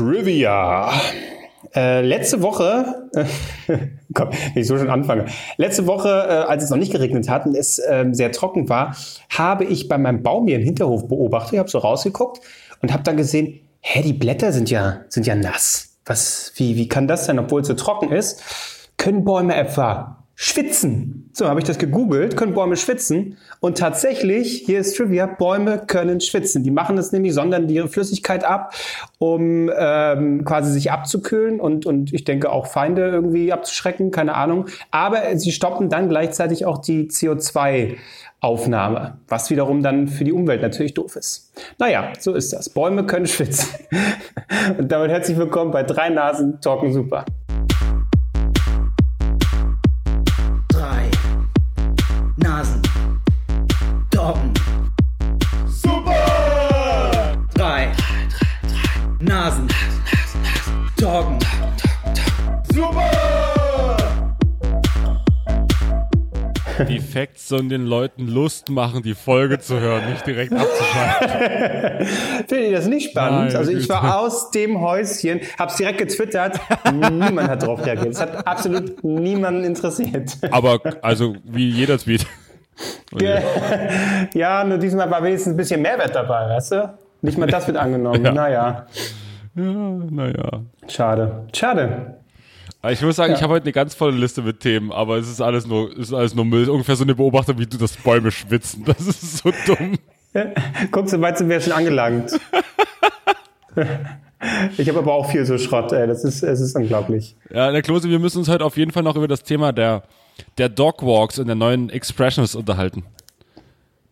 Trivia. Äh, letzte Woche, äh, komm, wenn ich so schon anfange. Letzte Woche, äh, als es noch nicht geregnet hat und es ähm, sehr trocken war, habe ich bei meinem Baum hier im Hinterhof beobachtet. Ich habe so rausgeguckt und habe dann gesehen, hä, die Blätter sind ja, sind ja nass. Was, wie, wie kann das sein, obwohl es so trocken ist? Können Bäume etwa Schwitzen. So habe ich das gegoogelt, können Bäume schwitzen. Und tatsächlich, hier ist Trivia, Bäume können schwitzen. Die machen das nämlich, sondern ihre Flüssigkeit ab, um ähm, quasi sich abzukühlen und, und ich denke auch Feinde irgendwie abzuschrecken, keine Ahnung. Aber sie stoppen dann gleichzeitig auch die CO2 Aufnahme, was wiederum dann für die Umwelt natürlich doof ist. Naja, so ist das. Bäume können schwitzen. Und damit herzlich willkommen bei Drei Nasen Talken Super. Nasen. Doggen. Die Facts sollen den Leuten Lust machen, die Folge zu hören, nicht direkt abzuschalten. Findet ihr das nicht spannend? Meine also ich war aus dem Häuschen, hab's direkt getwittert, niemand hat drauf reagiert. Es hat absolut niemanden interessiert. Aber also wie jeder Tweet. Ja, nur diesmal war wenigstens ein bisschen Mehrwert dabei, weißt du? Nicht mal das wird angenommen. Ja. Naja, Ja, naja. schade. Schade. Ich muss sagen, Ja. ich habe heute eine ganz volle Liste mit Themen, aber es ist alles nur, es ist alles nur Müll. Ungefähr so eine Beobachtung, wie du das Bäume schwitzen. Das ist so dumm. Guck, so weit sind wir schon angelangt. Ich habe aber auch viel so Schrott, ey. Das ist, es ist unglaublich. Ja, der Klose, wir müssen uns heute auf jeden Fall noch über das Thema der, der Dogwalks und der neuen Expressions unterhalten.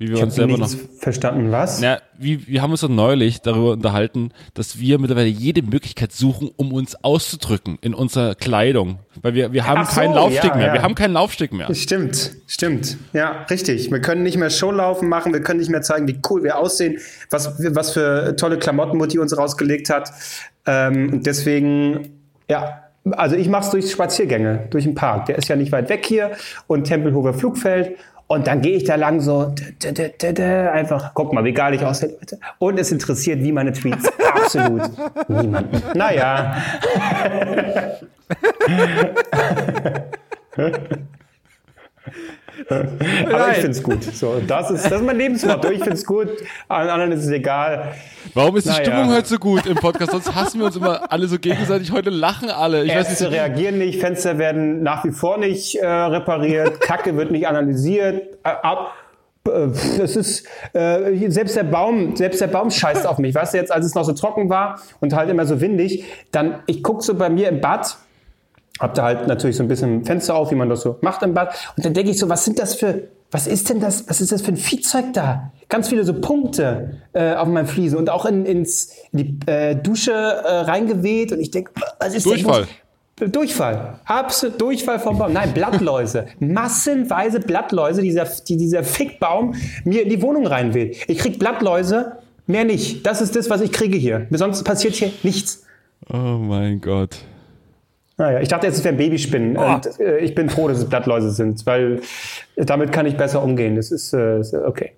Wie wir Ich uns selber nichts noch. verstanden. Was? Na, wie, wir haben uns doch neulich darüber unterhalten, dass wir mittlerweile jede Möglichkeit suchen, um uns auszudrücken in unserer Kleidung. Weil wir, wir haben so, keinen Laufsteg ja, mehr. ja. Wir haben keinen Laufsteg mehr. Stimmt, stimmt. Ja, richtig. Wir können nicht mehr Showlaufen machen, wir können nicht mehr zeigen, wie cool wir aussehen, was, was für tolle Klamotten Mutti uns rausgelegt hat. Ähm, und deswegen, ja, also ich mache es durch Spaziergänge, durch den Park. Der ist ja nicht weit weg hier und Tempelhofer Flugfeld. Und dann gehe ich da lang so, einfach, guck mal, wie geil ich aussehe. Leute. Und es interessiert wie meine Tweets absolut niemanden. Naja, aber ich finde es gut. So, das, ist, das ist mein Lebensmotto. Ich finde es gut, allen anderen ist es egal. Warum ist die Naja. Stimmung heute so gut im Podcast? Sonst hassen wir uns immer alle so gegenseitig. Heute lachen alle. Ich weiß Ärzte nicht. reagieren nicht, Fenster werden nach wie vor nicht äh, repariert, Kacke wird nicht analysiert. Äh, ab, äh, das ist äh, selbst der Baum, selbst der Baum scheißt auf mich. Weißt du jetzt, als es noch so trocken war und halt immer so windig, dann ich guck so bei mir im Bad, hab da halt natürlich so ein bisschen Fenster auf, wie man das so macht im Bad, und dann denke ich so, was sind das für was ist denn das? Was ist das für ein Viehzeug da? Ganz viele so Punkte äh, auf meinen Fliesen und auch in, ins, in die äh, Dusche äh, reingeweht. Und ich denke, was ist Durchfall. denn? Durchfall. Absolut Durchfall vom Baum. Nein, Blattläuse. Massenweise Blattläuse, dieser, die dieser Fickbaum mir in die Wohnung reinweht. Ich krieg Blattläuse, mehr nicht. Das ist das, was ich kriege hier. Sonst passiert hier nichts. Oh mein Gott. Naja, ich dachte jetzt, es wären Babyspinnen. Und, äh, ich bin froh, dass es Blattläuse sind, weil damit kann ich besser umgehen. Das ist, äh, ist, äh, okay.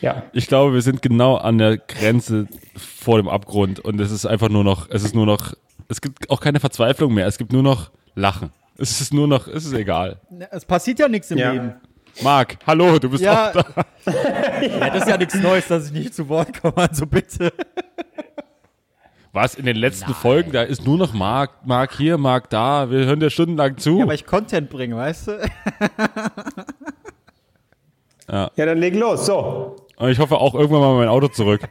Ja. Ich glaube, wir sind genau an der Grenze vor dem Abgrund und es ist einfach nur noch, es ist nur noch, es gibt auch keine Verzweiflung mehr. Es gibt nur noch Lachen. Es ist nur noch, es ist egal. Es passiert ja nichts im Ja. Leben. Marc, hallo, du bist Ja. auch da. ja, das ist ja nichts Neues, dass ich nicht zu Wort komme, also bitte. Was in den letzten Folgen, da ist nur noch Marc, Marc hier, Marc da. Wir hören dir stundenlang zu. Ja, aber ich Content bringe, weißt du? Ja, dann leg los. So. Und ich hoffe auch irgendwann mal mein Auto zurück.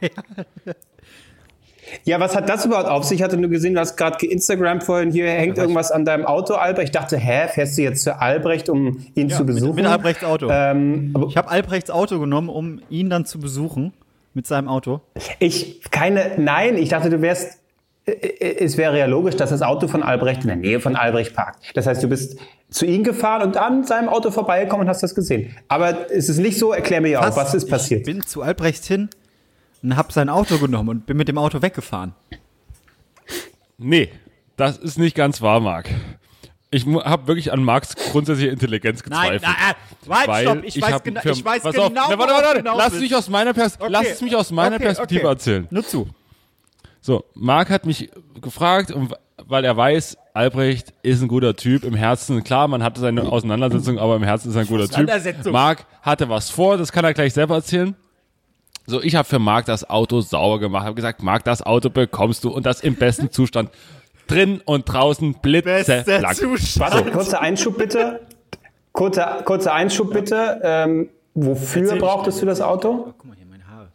Ja, was hat das überhaupt auf sich? Ich hatte nur gesehen, du hast gerade geinstagrammt vorhin, hier hängt irgendwas an deinem Auto, Albrecht. Ich dachte, hä, fährst du jetzt zu Albrecht, um ihn zu mit- besuchen? mit Albrechts Auto. Ähm, Ich habe Albrechts Auto genommen, um ihn dann zu besuchen mit seinem Auto. ich, keine, nein, ich dachte, du wärst, äh, äh, es wäre ja logisch, dass das Auto von Albrecht in der Nähe von Albrecht parkt. Das heißt, du bist zu ihm gefahren und an seinem Auto vorbeigekommen und hast das gesehen. Aber es ist nicht so, erklär mir auch, was ist passiert? Ich bin zu Albrecht hin und habe sein Auto genommen und bin mit dem Auto weggefahren. Nee, das ist nicht ganz wahr, Marc. Ich habe wirklich an Marks grundsätzliche Intelligenz gezweifelt. äh, warte, weil stopp, ich, weiß, hab gena ich weiß genau, auf, na, warte, worauf warte, du hinaus lass, mich aus meiner Pers Okay, lass es mich aus meiner okay, Perspektive okay. erzählen. Nur zu. So, Marc hat mich gefragt, weil er weiß, Albrecht ist ein guter Typ im Herzen. Klar, man hatte seine Auseinandersetzung, aber im Herzen ist er ein guter Typ. Marc hatte was vor, das kann er gleich selber erzählen. So, ich habe für Marc das Auto sauber gemacht, habe gesagt, Marc, das Auto bekommst du und das im besten Zustand. Drin und draußen blitzeblank. Warte, kurzer Einschub bitte. Kurzer, kurzer Einschub bitte. Ähm, wofür Erzähl brauchtest du das Auto? Guck mal hier, meine Haare.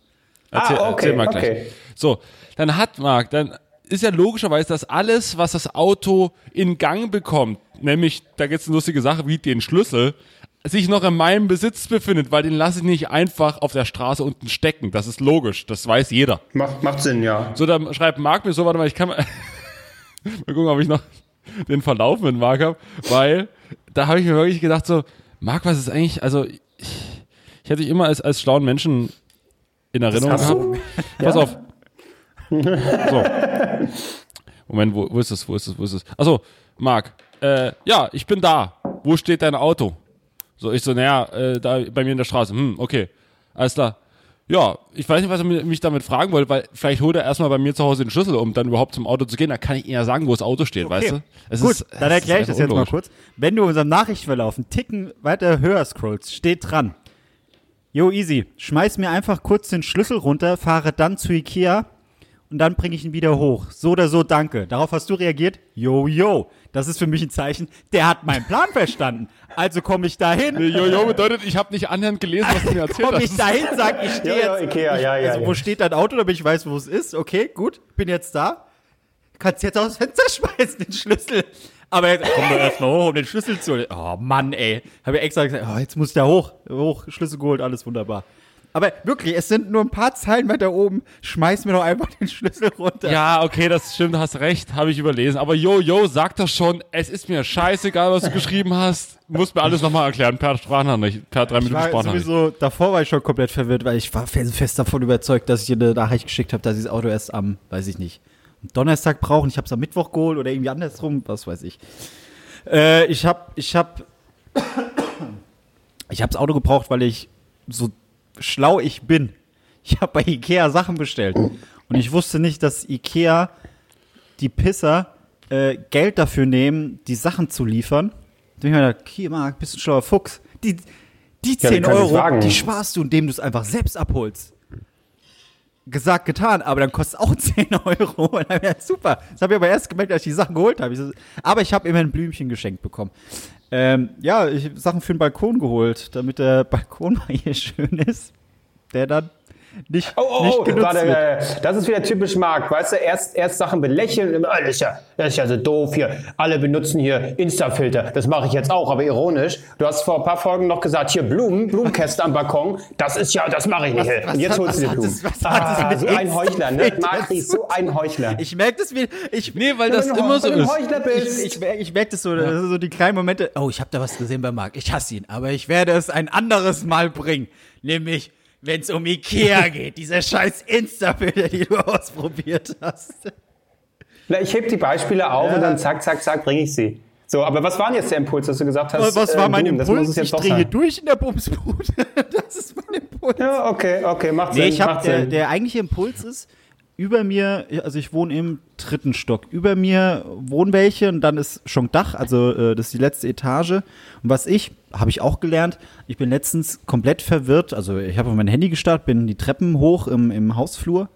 Erzähl, Ah, okay, erzähl mal gleich. okay. So, dann hat Marc, dann ist ja logischerweise, dass alles, was das Auto in Gang bekommt, nämlich, da gibt's eine lustige Sache wie den Schlüssel, sich noch in meinem Besitz befindet, weil den lasse ich nicht einfach auf der Straße unten stecken. Das ist logisch, das weiß jeder. Macht, macht Sinn, ja. So, dann schreibt Marc mir so, warte mal, ich kann mal, mal gucken, ob ich noch den Verlauf mit Marc habe, weil da habe ich mir wirklich gedacht so, Marc, was ist eigentlich, also ich, ich hätte dich immer als, als schlauen Menschen in Erinnerung gehabt. du? Pass auf. So. Moment, wo, wo ist es, wo ist es, wo ist es? Achso, Marc, äh, ja, ich bin da. Wo steht dein Auto? So, ich so, naja, äh, da bei mir in der Straße. Hm, okay. Alles klar. Ja, ich weiß nicht, was er mi- mich damit fragen wollte, weil vielleicht holt er erstmal bei mir zu Hause den Schlüssel, um dann überhaupt zum Auto zu gehen. Da kann ich ihm ja sagen, wo das Auto steht, weißt du? Es Gut, ist- dann erkläre ich das jetzt mal kurz. Wenn du unserem Nachrichtenverlauf einen Ticken weiter höher scrollst, steht dran. Yo, easy. Schmeiß mir einfach kurz den Schlüssel runter, fahre dann zu Ikea und dann bringe ich ihn wieder hoch. So oder so, danke. Darauf hast du reagiert. Yo, yo. Das ist für mich ein Zeichen, der hat meinen Plan verstanden. Also komme ich dahin. Nee, Jojo bedeutet, ich habe nicht annähernd gelesen, was du mir erzählt Komme ich hast. dahin, sag ich stehe jetzt. Ikea, ich, ja, ja, also, ja. wo steht dein Auto, damit ich weiß, wo es ist? Okay, gut, bin jetzt da. Kannst jetzt aus dem Fenster schmeißen, den Schlüssel. Aber jetzt komm doch erstmal hoch, um den Schlüssel zu holen. Oh Mann, ey. Habe ich extra gesagt, oh, jetzt muss der hoch. Hoch, Schlüssel geholt, alles wunderbar. Aber wirklich, es sind nur ein paar Zeilen weiter oben. Schmeiß mir doch einfach den Schlüssel runter. Ja, okay, das stimmt, hast recht, habe ich überlesen. Aber Jojo, sag doch schon, es ist mir scheißegal, was du geschrieben hast. Musst mir alles nochmal erklären, per Sprachnachricht, per drei Minuten Sprachnachricht. sowieso, davor war ich schon komplett verwirrt, weil ich war felsenfest davon überzeugt, dass ich dir eine Nachricht geschickt habe, dass ich das Auto erst am, weiß ich nicht, Donnerstag brauche und ich habe es am Mittwoch geholt oder irgendwie andersrum, was weiß ich. Äh, ich habe, ich habe, ich habe das Auto gebraucht, weil ich so schlau ich bin. Ich habe bei Ikea Sachen bestellt und ich wusste nicht, dass Ikea die Pisser äh, Geld dafür nehmen, die Sachen zu liefern. Da hab ich mir gedacht, okay, Marc, bist du ein schlauer Fuchs. Die, die Ja, 10 kann ich Euro, die sparst du, indem du es einfach selbst abholst. Gesagt, getan, aber dann kostet es auch 10 Euro. Und dann gedacht, super. Das habe ich aber erst gemerkt, als ich die Sachen geholt habe. Aber ich habe immer ein Blümchen geschenkt bekommen. Ähm, ja, ich habe Sachen für den Balkon geholt, damit der Balkon mal hier schön ist. Der dann nicht, Oh, oh, nicht oh, genutzt warte, wird. äh, das ist wieder typisch Marc, weißt du, erst, erst Sachen belächeln, immer, das ist ja, das ist ja so doof hier, alle benutzen hier Insta-Filter, das mache ich jetzt auch, aber ironisch. Du hast vor ein paar Folgen noch gesagt, hier Blumen, Blumenkästen am Balkon, das ist ja, das mache ich nicht. was Und jetzt hat- holst du was dir hat Blumen. das- was Ah, mit so ein Heuchler, ne? Marc ist so ein Heuchler. Ich merke das wie, ich, Nee, weil das immer so ein ist. Heuchler bist. Ich, ich, merk- ich merke das so, das sind so die kleinen Momente. Oh, ich habe da was gesehen bei Marc. Ich hasse ihn, aber ich werde es ein anderes Mal bringen. Nämlich, wenn es um Ikea geht. Dieser scheiß Insta-Bilder, die du ausprobiert hast. Na, ich heb die Beispiele auf und dann zack, zack, zack, bringe ich sie. So, aber was war denn jetzt der Impuls, dass du gesagt hast? Was äh, war mein Blumen, das muss Impuls? Ich doch drehe durch in der Bumsbude. Das ist mein Impuls. Ja, okay, okay, macht Nee, Sinn, ich habe macht der, Sinn. der eigentliche Impuls ist, über mir, also ich wohne im dritten Stock, über mir wohnen welche und dann ist schon Dach, also äh, das ist die letzte Etage. Und was ich, habe ich auch gelernt, ich bin letztens komplett verwirrt, also ich habe auf mein Handy gestartet, bin die Treppen hoch im, im Hausflur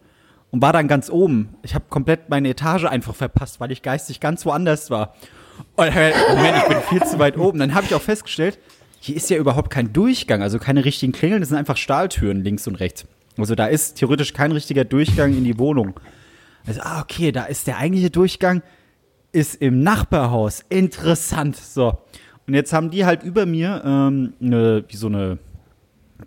und war dann ganz oben. Ich habe komplett meine Etage einfach verpasst, weil ich geistig ganz woanders war. Äh, Moment, ich bin viel zu weit oben. Dann habe ich auch festgestellt, hier ist ja überhaupt kein Durchgang, also keine richtigen Klingeln, das sind einfach Stahltüren links und rechts. Also da ist theoretisch kein richtiger Durchgang in die Wohnung. Also, ah, okay, da ist der eigentliche Durchgang, ist im Nachbarhaus. Interessant. So. Und jetzt haben die halt über mir ähm, eine, wie so eine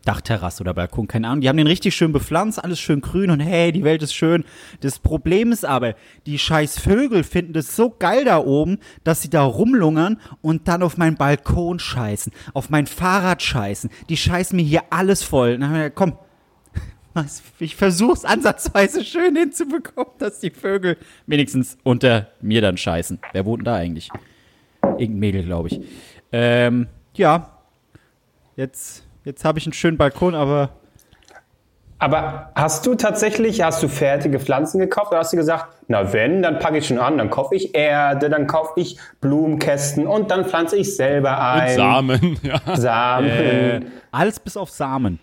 Dachterrasse oder Balkon, keine Ahnung. Die haben den richtig schön bepflanzt, alles schön grün und hey, die Welt ist schön. Das Problem ist aber, die scheiß Vögel finden das so geil da oben, dass sie da rumlungern und dann auf meinen Balkon scheißen, auf mein Fahrrad scheißen. Die scheißen mir hier alles voll. Gesagt, komm, ich versuch's ansatzweise schön hinzubekommen, dass die Vögel wenigstens unter mir dann scheißen. Wer wohnt denn da eigentlich? Irgendein Mädel, glaube ich. Ähm, ja. Jetzt, jetzt habe ich einen schönen Balkon, aber Aber hast du tatsächlich, hast du fertige Pflanzen gekauft oder hast du gesagt, na wenn, dann packe ich schon an, dann kaufe ich Erde, dann kaufe ich Blumenkästen und dann pflanze ich selber Und ein. Samen, ja. Samen. Äh, alles bis auf Samen.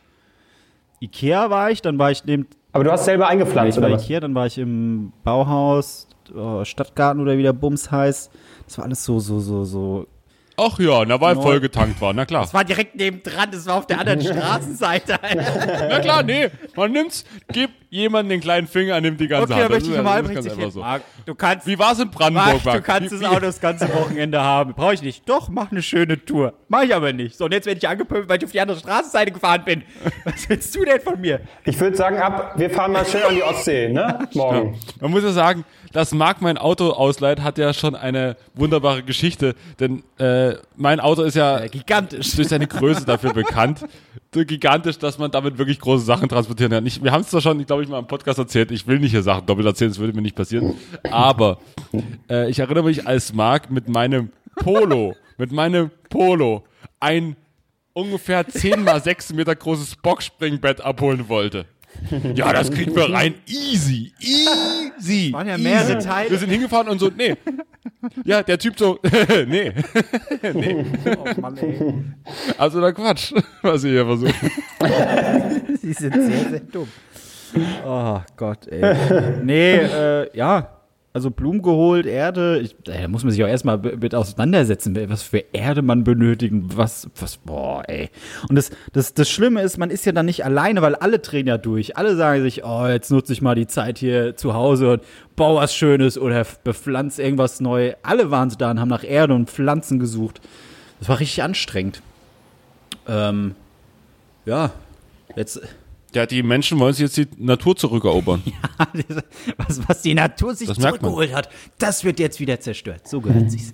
Ikea war ich, dann war ich neben Aber du hast selber ich eingepflanzt, war oder was? Ikea, dann war ich im Bauhaus, äh, Stadtgarten oder wie der Bums heißt. Das war alles so, so, so, so. Ach ja, na, weil Neu- voll getankt war, na klar. Das war direkt nebendran, das war auf der anderen Straßenseite. Na klar, nee, man nimmt's, gibt jemandem den kleinen Finger, nimmt die ganze Okay, dann Hand. möchte ich Das ist- nochmal einfach so. Du kannst, Wie war's in Brandenburg, Marc, du kannst Wie- das Auto das ganze Wochenende haben. Brauche ich nicht. Doch, mach eine schöne Tour. Mach ich aber nicht. So, und jetzt werde ich angepöbelt, weil ich auf die andere Straßenseite gefahren bin. Was willst du denn von mir? Ich würde sagen, ab, wir fahren mal schön an die Ostsee, ne? Morgen. Man muss ja sagen, dass Marc mein Auto ausleiht, hat ja schon eine wunderbare Geschichte. Denn äh, mein Auto ist ja Äh, gigantisch. durch seine Größe dafür bekannt. Gigantisch, dass man damit wirklich große Sachen transportieren kann. Ich, wir haben es zwar schon, glaube ich, mal im Podcast erzählt. Ich will nicht hier Sachen doppelt erzählen, das würde mir nicht passieren. Aber äh, ich erinnere mich, als Marc mit meinem Polo, mit meinem Polo ein ungefähr 10 mal 6 Meter großes Boxspringbett abholen wollte. Ja, das kriegen wir rein. Easy. Easy. waren ja mehrere easy. Teile. Wir sind hingefahren und so, nee. Ja, der Typ so, nee. Oh Mann, ey. Also der Quatsch, was ihr hier versucht. Sie sind sehr, sehr dumm. Oh Gott, ey. Nee, äh, ja. Also Blumen geholt, Erde. Ich, da muss man sich auch erstmal mit auseinandersetzen, was für Erde man benötigen. Was, was, boah, ey. Und das, das, das Schlimme ist, man ist ja dann nicht alleine, weil alle drehen ja durch. Alle sagen sich, oh, jetzt nutze ich mal die Zeit hier zu Hause und baue was Schönes oder bepflanze irgendwas neu. Alle waren da und haben nach Erde und Pflanzen gesucht. Das war richtig anstrengend. Ähm, ja, jetzt. Ja, die Menschen wollen sich jetzt die Natur zurückerobern. was, was die Natur sich Das zurückgeholt hat, das wird jetzt wieder zerstört. So gehört sich's.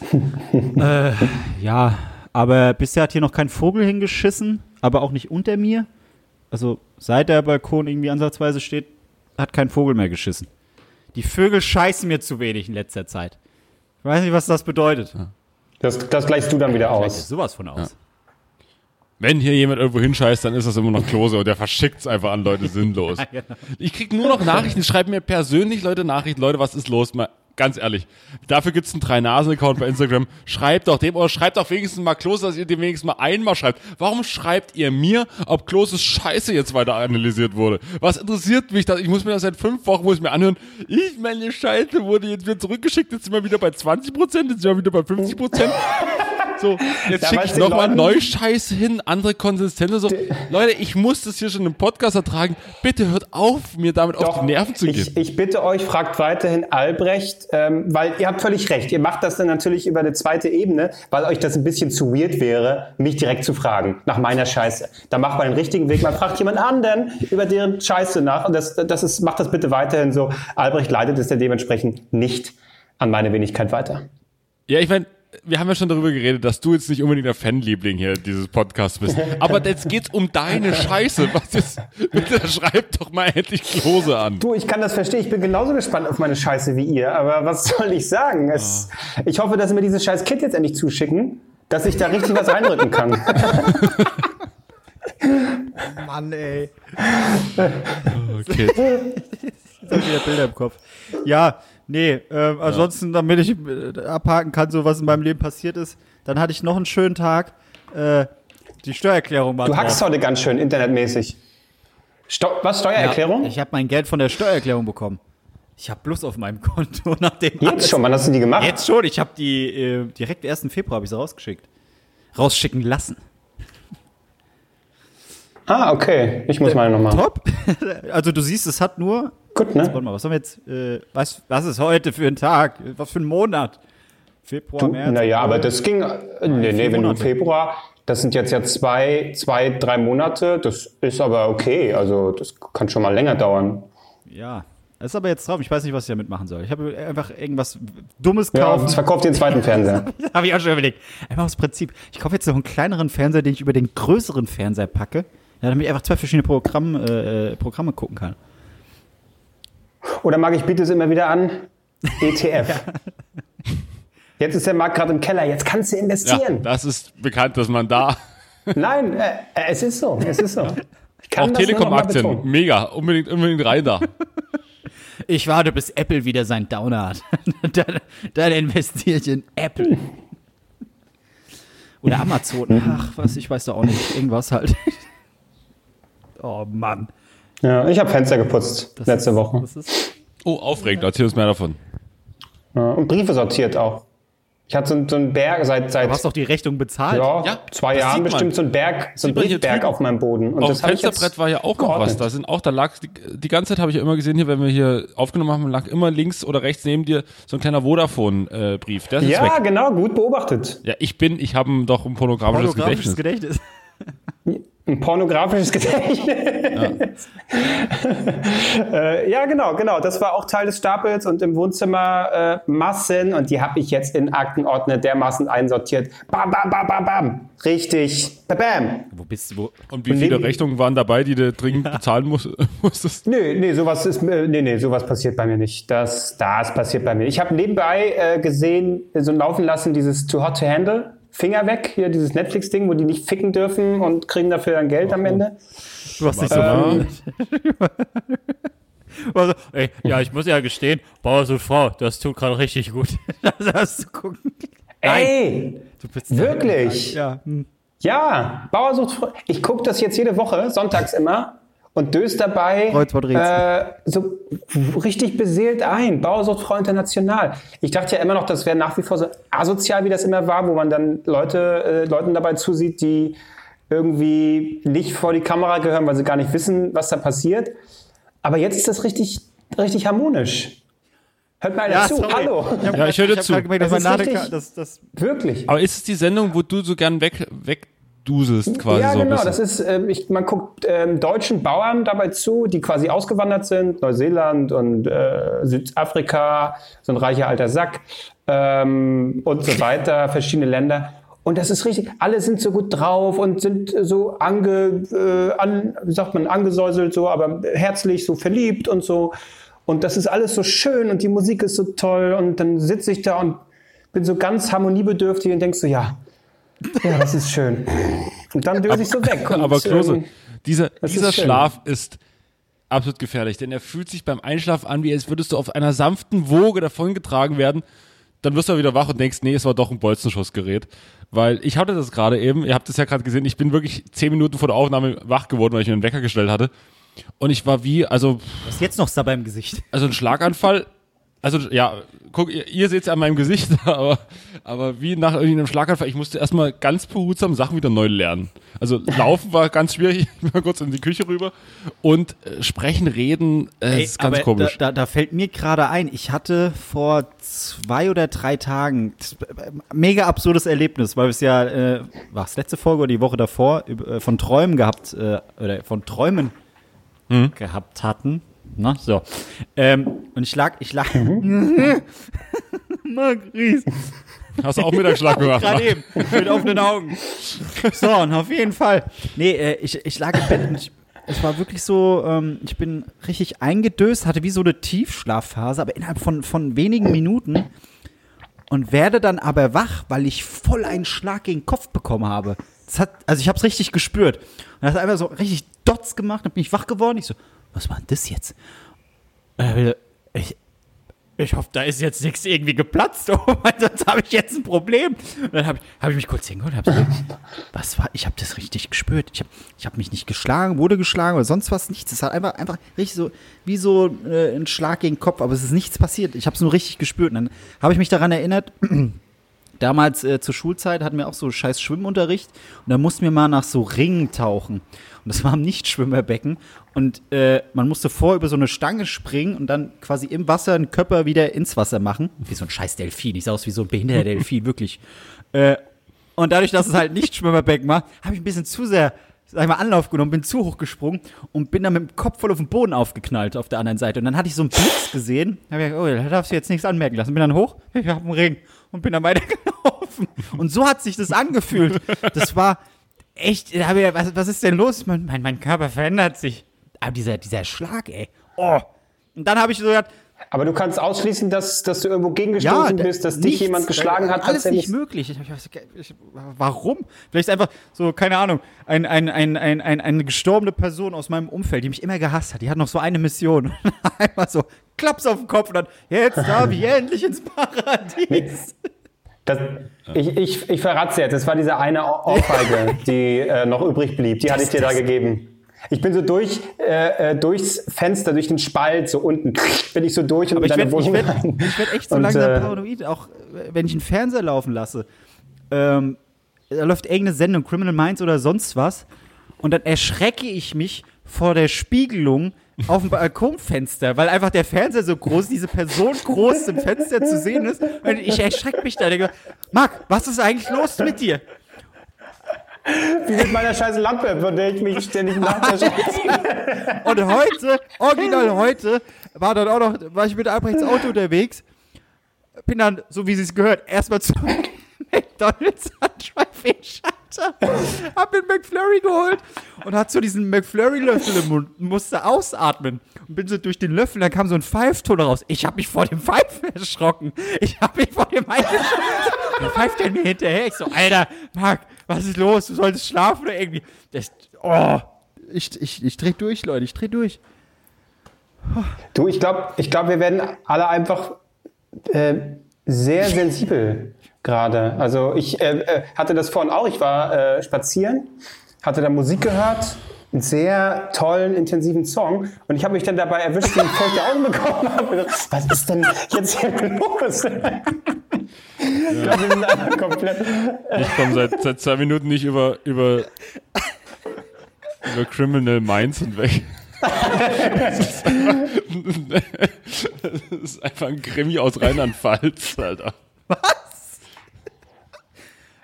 äh, ja, aber bisher hat hier noch kein Vogel hingeschissen, aber auch nicht unter mir. Also seit der Balkon irgendwie ansatzweise steht, hat kein Vogel mehr geschissen. Die Vögel scheißen mir zu wenig in letzter Zeit. Ich weiß nicht, was das bedeutet. Das, das gleichst du dann wieder aus. sowas von aus. Wenn hier jemand irgendwo hinscheißt, dann ist das immer noch Klose und der verschickt es einfach an Leute sinnlos. genau. Ich krieg nur noch Nachrichten, schreiben mir persönlich Leute Nachrichten, Leute, was ist los? Mal ganz ehrlich. Dafür gibt's einen Drei-Nasen-Account bei Instagram. Schreibt doch dem oder schreibt doch wenigstens mal Klose, dass ihr dem wenigstens mal einmal schreibt. Warum schreibt ihr mir, ob Kloses Scheiße jetzt weiter analysiert wurde? Was interessiert mich das? Ich muss mir das seit fünf Wochen muss ich mir anhören. Ich, meine Scheiße wurde jetzt wieder zurückgeschickt, jetzt sind wir wieder bei 20 Prozent, jetzt sind wir wieder bei 50 Prozent. So, jetzt Ja, schicke ich nochmal Leuten- neu Scheiße hin, andere Konsistenz. So, Leute, ich muss das hier schon im Podcast ertragen. Bitte hört auf, mir damit auf die Nerven zu gehen. ich, ich bitte euch, fragt weiterhin Albrecht, ähm, weil ihr habt völlig recht. Ihr macht das dann natürlich über eine zweite Ebene, weil euch das ein bisschen zu weird wäre, mich direkt zu fragen nach meiner Scheiße. Da macht man den richtigen Weg. Man fragt jemand anderen über deren Scheiße nach. Und das, das ist, macht das bitte weiterhin so. Albrecht leitet es dann dementsprechend nicht an meine Wenigkeit weiter. Ja, ich meine, wir haben ja schon darüber geredet, dass du jetzt nicht unbedingt der Fanliebling hier dieses Podcasts bist. Aber jetzt geht's um deine Scheiße. Was ist, bitte schreib doch mal endlich Klose an. Du, ich kann das verstehen. Ich bin genauso gespannt auf meine Scheiße wie ihr. Aber was soll ich sagen? Es, Ich hoffe, dass sie mir dieses scheiß Kit jetzt endlich zuschicken, dass ich da richtig was reindrücken kann. Mann, ey. Okay. Hab ich wieder Bilder im Kopf. Ja, nee, ähm, ansonsten, damit ich äh, abhaken kann, so was in meinem Leben passiert ist, dann hatte ich noch einen schönen Tag. Äh, die Steuererklärung war Du drauf. hackst heute ganz schön internetmäßig. Steu was, Steuererklärung? Ja, ich habe mein Geld von der Steuererklärung bekommen. Ich habe Plus auf meinem Konto nach dem Jetzt schon, wann hast du die gemacht? Jetzt schon, ich habe die äh, direkt 1. Februar habe ich sie rausgeschickt. Rausschicken lassen. Ah, okay. Ich muss mal nochmal. Top. also du siehst, es hat nur Gut, ne? Warte mal, was haben wir jetzt? Äh, was, was ist heute für ein Tag? Was für ein Monat? Februar, Du, März. naja, aber das ging. äh, Nee, nee, wenn du. Februar. Das sind jetzt ja zwei, zwei, drei Monate. Das ist aber okay. Also, das kann schon mal länger dauern. Ja. Das ist aber jetzt drauf. Ich weiß nicht, was ich damit machen soll. Ich habe einfach irgendwas Dummes Ja, kaufen. jetzt verkauft den zweiten Fernseher. habe ich auch schon überlegt. Einfach aus Prinzip. Ich kaufe jetzt noch einen kleineren Fernseher, den ich über den größeren Fernseher packe, ja, damit ich einfach zwei verschiedene Programm, äh, äh, Programme gucken kann. Oder mag ich biete es immer wieder an? ETF. Jetzt ist der Markt gerade im Keller. Jetzt kannst du Ja, investieren. das ist bekannt, dass man da. Nein, äh, äh, es ist so. Es ist so. Ich kann Auch Telekom-Aktien, mega, unbedingt, unbedingt rein da. Ich warte, bis Apple wieder seinen Downer hat. dann, dann investiere ich in Apple. Oder Amazon. Ach, was, ich weiß da auch nicht. Irgendwas halt. Oh Mann. Ja, ich habe Fenster geputzt Das letzte ist, Woche. Das ist, Oh, aufregend, erzähl uns mehr davon. Ja, und Briefe sortiert auch. Ich hatte so, so einen Berg seit, seit du hast doch die Rechnung bezahlt. ja, Ja, zwei Jahren bestimmt so ein Berg, so ein Sieht man hier Briefberg auf meinem Boden. Und Auf das Fensterbrett war ja auch noch was. geordnet. Da sind auch, da lag, die, die ganze Zeit habe ich ja immer gesehen hier, wenn wir hier aufgenommen haben, lag immer links oder rechts neben dir so ein kleiner Vodafone-Brief. Der ist jetzt Ja, weg. genau, gut beobachtet. Ja, ich bin, ich habe doch ein pornografisches, Pornografisches Gedächtnis. Gedächtnis. Ein pornografisches Gedächtnis. äh, ja, genau, genau. Das war auch Teil des Stapels und im Wohnzimmer äh, Massen und die habe ich jetzt in Aktenordner dermaßen einsortiert. Bam, bam, bam, bam, bam. Richtig. Bam, bam. Wo bist du? Wo? Und wie Und viele Rechnungen waren dabei, die du dringend bezahlen muss, musstest? Nö, nee, sowas ist, äh, nee, nee, sowas passiert bei mir nicht. Das, das passiert bei mir. Ich habe nebenbei äh, gesehen, so laufen lassen, dieses Too Hot to Handle. Finger weg, hier dieses Netflix-Ding, wo die nicht ficken dürfen und kriegen dafür dann Geld am Ende. Du hast nicht so Ähm, Also, ey, ja, ich muss ja gestehen, Bauer und Frau, das tut gerade richtig gut. das hast du gucken. Ey, Du bist wirklich? Ja. hm. Ja, Bauer sucht Frau. Ich gucke das jetzt jede Woche, sonntags immer, und döse dabei äh, so richtig beseelt ein. Bauer sucht Frau international. Ich dachte ja immer noch, das wäre nach wie vor so asozial, wie das immer war, wo man dann Leute, äh, Leuten dabei zusieht, die irgendwie nicht vor die Kamera gehören, weil sie gar nicht wissen, was da passiert. Aber jetzt ist das richtig, richtig harmonisch. Hört mal Ja, zu. sorry. Hallo. Ja, ich höre Ich zu. gemerkt, Das Ladeka, richtig- das, das, Wirklich. Aber ist es die Sendung, wo du so gern weg, wegduselst quasi Ja, so ein genau. bisschen? Das ist, ähm, ich, man guckt ähm, deutschen Bauern dabei zu, die quasi ausgewandert sind, Neuseeland und äh, Südafrika, so ein reicher alter Sack ähm, und so weiter, verschiedene Länder. Und das ist richtig, alle sind so gut drauf und sind so ange, äh, an, wie sagt man, angesäuselt so, aber herzlich, so verliebt und so. Und das ist alles so schön und die Musik ist so toll und dann sitze ich da und bin so ganz harmoniebedürftig und denkst so, ja, ja, das ist schön. Und dann döse ich so weg. Und, Aber Klose, ähm, dieser, dieser ist. Schlaf ist absolut gefährlich, denn er fühlt sich beim Einschlaf an, wie als würdest du auf einer sanften Woge davongetragen werden. Dann wirst du wieder wach und denkst, nee, es war doch ein Bolzenschussgerät. Weil ich hatte das gerade eben, ihr habt es ja gerade gesehen, ich bin wirklich zehn Minuten vor der Aufnahme wach geworden, weil ich mir einen Wecker gestellt hatte. Und ich war wie, also, was ist jetzt noch da beim Gesicht? also ein Schlaganfall. Also ja, guck, ihr, ihr seht es ja an meinem Gesicht, aber, aber wie nach irgendwie einem Schlaganfall, ich musste erstmal ganz behutsam Sachen wieder neu lernen. Also laufen war ganz schwierig, ich bin mal kurz in die Küche rüber und äh, sprechen, reden, äh, ist ganz komisch. Da, da, da fällt mir gerade ein, ich hatte vor zwei oder drei Tagen äh, mega absurdes Erlebnis, weil wir es ja, äh, war es letzte Folge oder die Woche davor, äh, von Träumen gehabt, äh, oder von Träumen Hm? gehabt hatten. Na, so. Ähm, und ich lag, ich lag. Marc Ries. Hast du auch Mittagsschlag gemacht? Gerade eben, mit offenen Augen. So, und auf jeden Fall. Nee, äh, ich, ich lag im Bett und ich, es war wirklich so, ähm, ich bin richtig eingedöst, hatte wie so eine Tiefschlafphase, aber innerhalb von, von wenigen Minuten und werde dann aber wach, weil ich voll einen Schlag gegen den Kopf bekommen habe. Das hat, also ich habe es richtig gespürt. Und das hat einfach so richtig Dots gemacht, dann bin ich wach geworden. Ich so, was war denn das jetzt? Äh, ich, ich hoffe, da ist jetzt nichts irgendwie geplatzt, oh, weil sonst habe ich jetzt ein Problem. Und dann habe ich, hab ich mich kurz hingeholt und habe so, was war, ich habe das richtig gespürt. Ich habe ich hab mich nicht geschlagen, wurde geschlagen oder sonst was, nichts. Es hat einfach, einfach richtig so, wie so äh, ein Schlag gegen den Kopf, aber es ist nichts passiert. Ich habe es nur richtig gespürt. Und dann habe ich mich daran erinnert, damals äh, zur Schulzeit hatten wir auch so scheiß Schwimmunterricht und da mussten wir mal nach so Ringen tauchen. Und das war im Nichtschwimmerbecken. Und äh, man musste vor über so eine Stange springen und dann quasi im Wasser einen Körper wieder ins Wasser machen. Wie so ein scheiß Delfin. Ich sah aus wie so ein behinderter Delfin, wirklich. Äh, und dadurch, dass es halt Nichtschwimmerbecken war, habe ich ein bisschen zu sehr, sag ich mal, Anlauf genommen, bin zu hoch gesprungen und bin dann mit dem Kopf voll auf den Boden aufgeknallt auf der anderen Seite. Und dann hatte ich so einen Blitz gesehen. Da habe ich gedacht, oh, da darfst du jetzt nichts anmerken lassen. Bin dann hoch, ich habe einen Ring und bin dann weitergelaufen. Und so hat sich das angefühlt. Das war echt, da ich, was, was ist denn los? Mein, mein, mein Körper verändert sich. Aber dieser, dieser Schlag, ey. Oh. Und dann habe ich so gedacht, Aber du kannst ausschließen, dass, dass du irgendwo gegengestoßen da- bist, dass dich nichts. jemand geschlagen hat. Alles nicht möglich. Ich, ich, warum? Vielleicht einfach so, keine Ahnung, ein, ein, ein, ein, ein, eine gestorbene Person aus meinem Umfeld, die mich immer gehasst hat. Die hat noch so eine Mission. Einmal so, klaps auf den Kopf und dann, jetzt darf ich endlich ins Paradies. Das, ich, ich, ich verrat's jetzt. Das war diese eine Ohr- Ohrfeige, die äh, noch übrig blieb. Die hatte ich dir da gegeben. Ich bin so durch, äh, äh, durchs Fenster, durch den Spalt, so unten, bin ich so durch und Aber in ich deine werde ich Wohnung werd, werd echt so Und, langsam äh, paranoid, auch wenn ich einen Fernseher laufen lasse. Ähm, da läuft irgendeine Sendung, Criminal Minds oder sonst was. Und dann erschrecke ich mich vor der Spiegelung auf dem Balkonfenster, weil einfach der Fernseher so groß, diese Person groß im Fenster zu sehen ist. Und ich erschrecke mich da. Denke, Marc, was ist eigentlich los mit dir? Wie mit meiner scheiß Lampe, von der ich mich ständig nachts erschrecke. Und heute, original heute, war dann auch noch, war ich mit Albrechts Auto unterwegs, bin dann, so wie sie es gehört, erstmal zu McDonalds an Drive-In Schalter, hab mir einen McFlurry geholt und hat so diesen McFlurry-Löffel im Mund, musste ausatmen und bin so durch den Löffel, dann kam so ein Pfeifton raus. Ich hab mich vor dem Pfeifen erschrocken. Ich hab mich vor dem Pfeifen erschrocken. Dann pfeift er mir hinterher. Ich so, Alter, Marc, was ist los? Du solltest schlafen oder irgendwie. Das, oh. Ich, ich, ich dreh durch, Leute, ich dreh durch. Du, ich glaube, ich glaub, wir werden alle einfach äh, sehr sensibel gerade. Also ich äh, äh, hatte das vorhin auch. Ich war äh, spazieren, hatte da Musik gehört, einen sehr tollen, intensiven Song. Und ich habe mich dann dabei erwischt, wie ich feuchte Augen bekommen habe. Was ist denn jetzt hier los? Sind einfach komplett. Ich komme seit, seit zwei Minuten nicht über, über, über Criminal Minds hinweg. Das ist, einfach, das ist einfach ein Krimi aus Rheinland-Pfalz, Alter.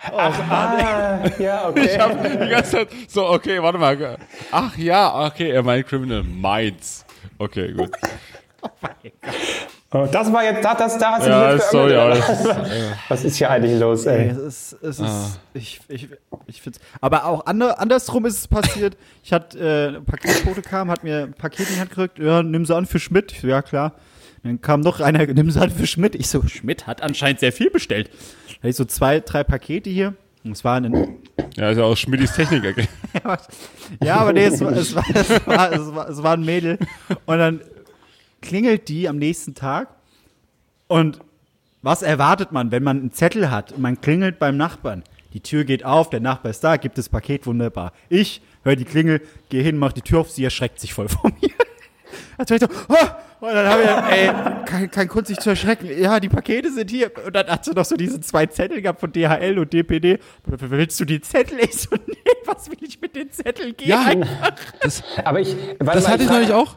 Ah, ja, okay. Ich hab die ganze Zeit so, okay, warte mal. Ach ja, okay, er meint Criminal Minds. Okay, gut. Oh, das war jetzt, das, das, da hast du Ja, dich jetzt sorry, oder? das ist, Was ist hier eigentlich los, ey? Es ist, es ist, ich, ich, ich find's, aber auch ander, andersrum ist es passiert. Ich hatte, äh, ein Paketbote kam, hat mir ein Paket in die Hand gerückt, ja, nimm sie an für Schmidt. Ja, klar. Dann kam noch einer, nimm an für Schmidt. Ich so, Schmidt hat anscheinend sehr viel bestellt. Da hatte ich so zwei, drei Pakete hier. Und es waren in, ja, ist ja auch Schmidis Techniker. ja, aber nee, es war, es, war, es, war, es, war, es war ein Mädel. Und dann klingelt die am nächsten Tag. Und was erwartet man, wenn man einen Zettel hat und man klingelt beim Nachbarn? Die Tür geht auf, der Nachbar ist da, gibt das Paket, wunderbar. Ich höre die Klingel, gehe hin, mach die Tür auf, sie erschreckt sich voll vor mir. Also ich so, oh! Und dann habe ich, ey, kein, kein Grund sich zu erschrecken. Ja, die Pakete sind hier. Und dann hat sie noch so diese zwei Zettel gehabt von DHL und DPD. Willst du die Zettel? Ich so, nee, was will ich mit den Zetteln gehen? Ja, das, Aber ich, das mal, hatte ich frag- neulich auch.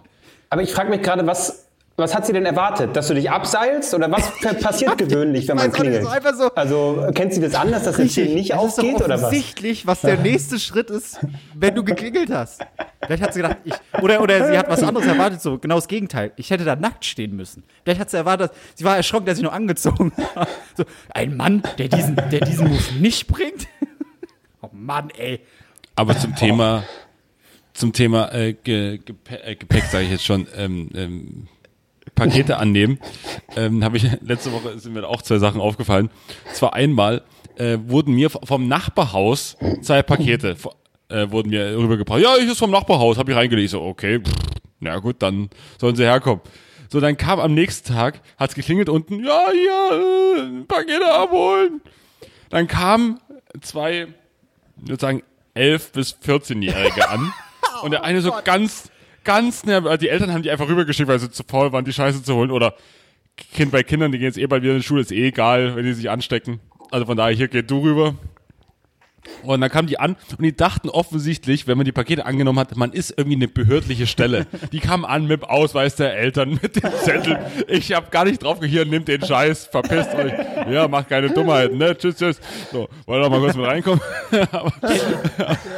Aber ich frage mich gerade, was, was hat sie denn erwartet? Dass du dich abseilst? Oder was passiert gewöhnlich, wenn man nicht, klingelt? so einfach so- Also, kennt sie das anders, dass der Tür nicht es ist aufgeht? doch Oder was? offensichtlich, was der nächste Schritt ist, wenn du geklingelt hast. Vielleicht hat sie gedacht, ich, oder, oder sie hat was anderes erwartet, so genau das Gegenteil. Ich hätte da nackt stehen müssen. Vielleicht hat sie erwartet, sie war erschrocken, dass ich nur angezogen war. So, ein Mann, der diesen, der diesen Move nicht bringt. Oh Mann, ey. Aber zum Thema, zum Thema äh, Ge Gepäck, äh, Gepäck sage ich jetzt schon, ähm, ähm, Pakete annehmen, ähm, habe ich letzte Woche sind mir auch zwei Sachen aufgefallen. Zwar einmal äh, wurden mir vom Nachbarhaus zwei Pakete äh, wurden mir rübergebracht. Ja, ich ist vom Nachbarhaus, habe ich reingelegt. So, okay, pff, na gut, dann sollen sie herkommen. So, dann kam am nächsten Tag, hat's geklingelt unten, ja, hier, äh, Pakete abholen. Dann kamen zwei ich würde sagen, 11- bis 14-Jährige an. Und der eine so ganz, ganz nervös. Die Eltern haben die einfach rübergeschickt, weil sie zu faul waren, die Scheiße zu holen. Oder Kind bei Kindern, die gehen jetzt eh bald wieder in die Schule, ist eh egal, wenn die sich anstecken. Also von daher, hier geht du rüber. Und dann kamen die an und die dachten offensichtlich, wenn man die Pakete angenommen hat, man ist irgendwie eine behördliche Stelle. Die kamen an mit dem Ausweis der Eltern, mit dem Zettel. Ich habe gar nicht drauf hier, nimmt den Scheiß, verpisst euch. Ja, macht keine Dummheiten, ne? Tschüss, tschüss. So, wollen wir mal kurz mit reinkommen?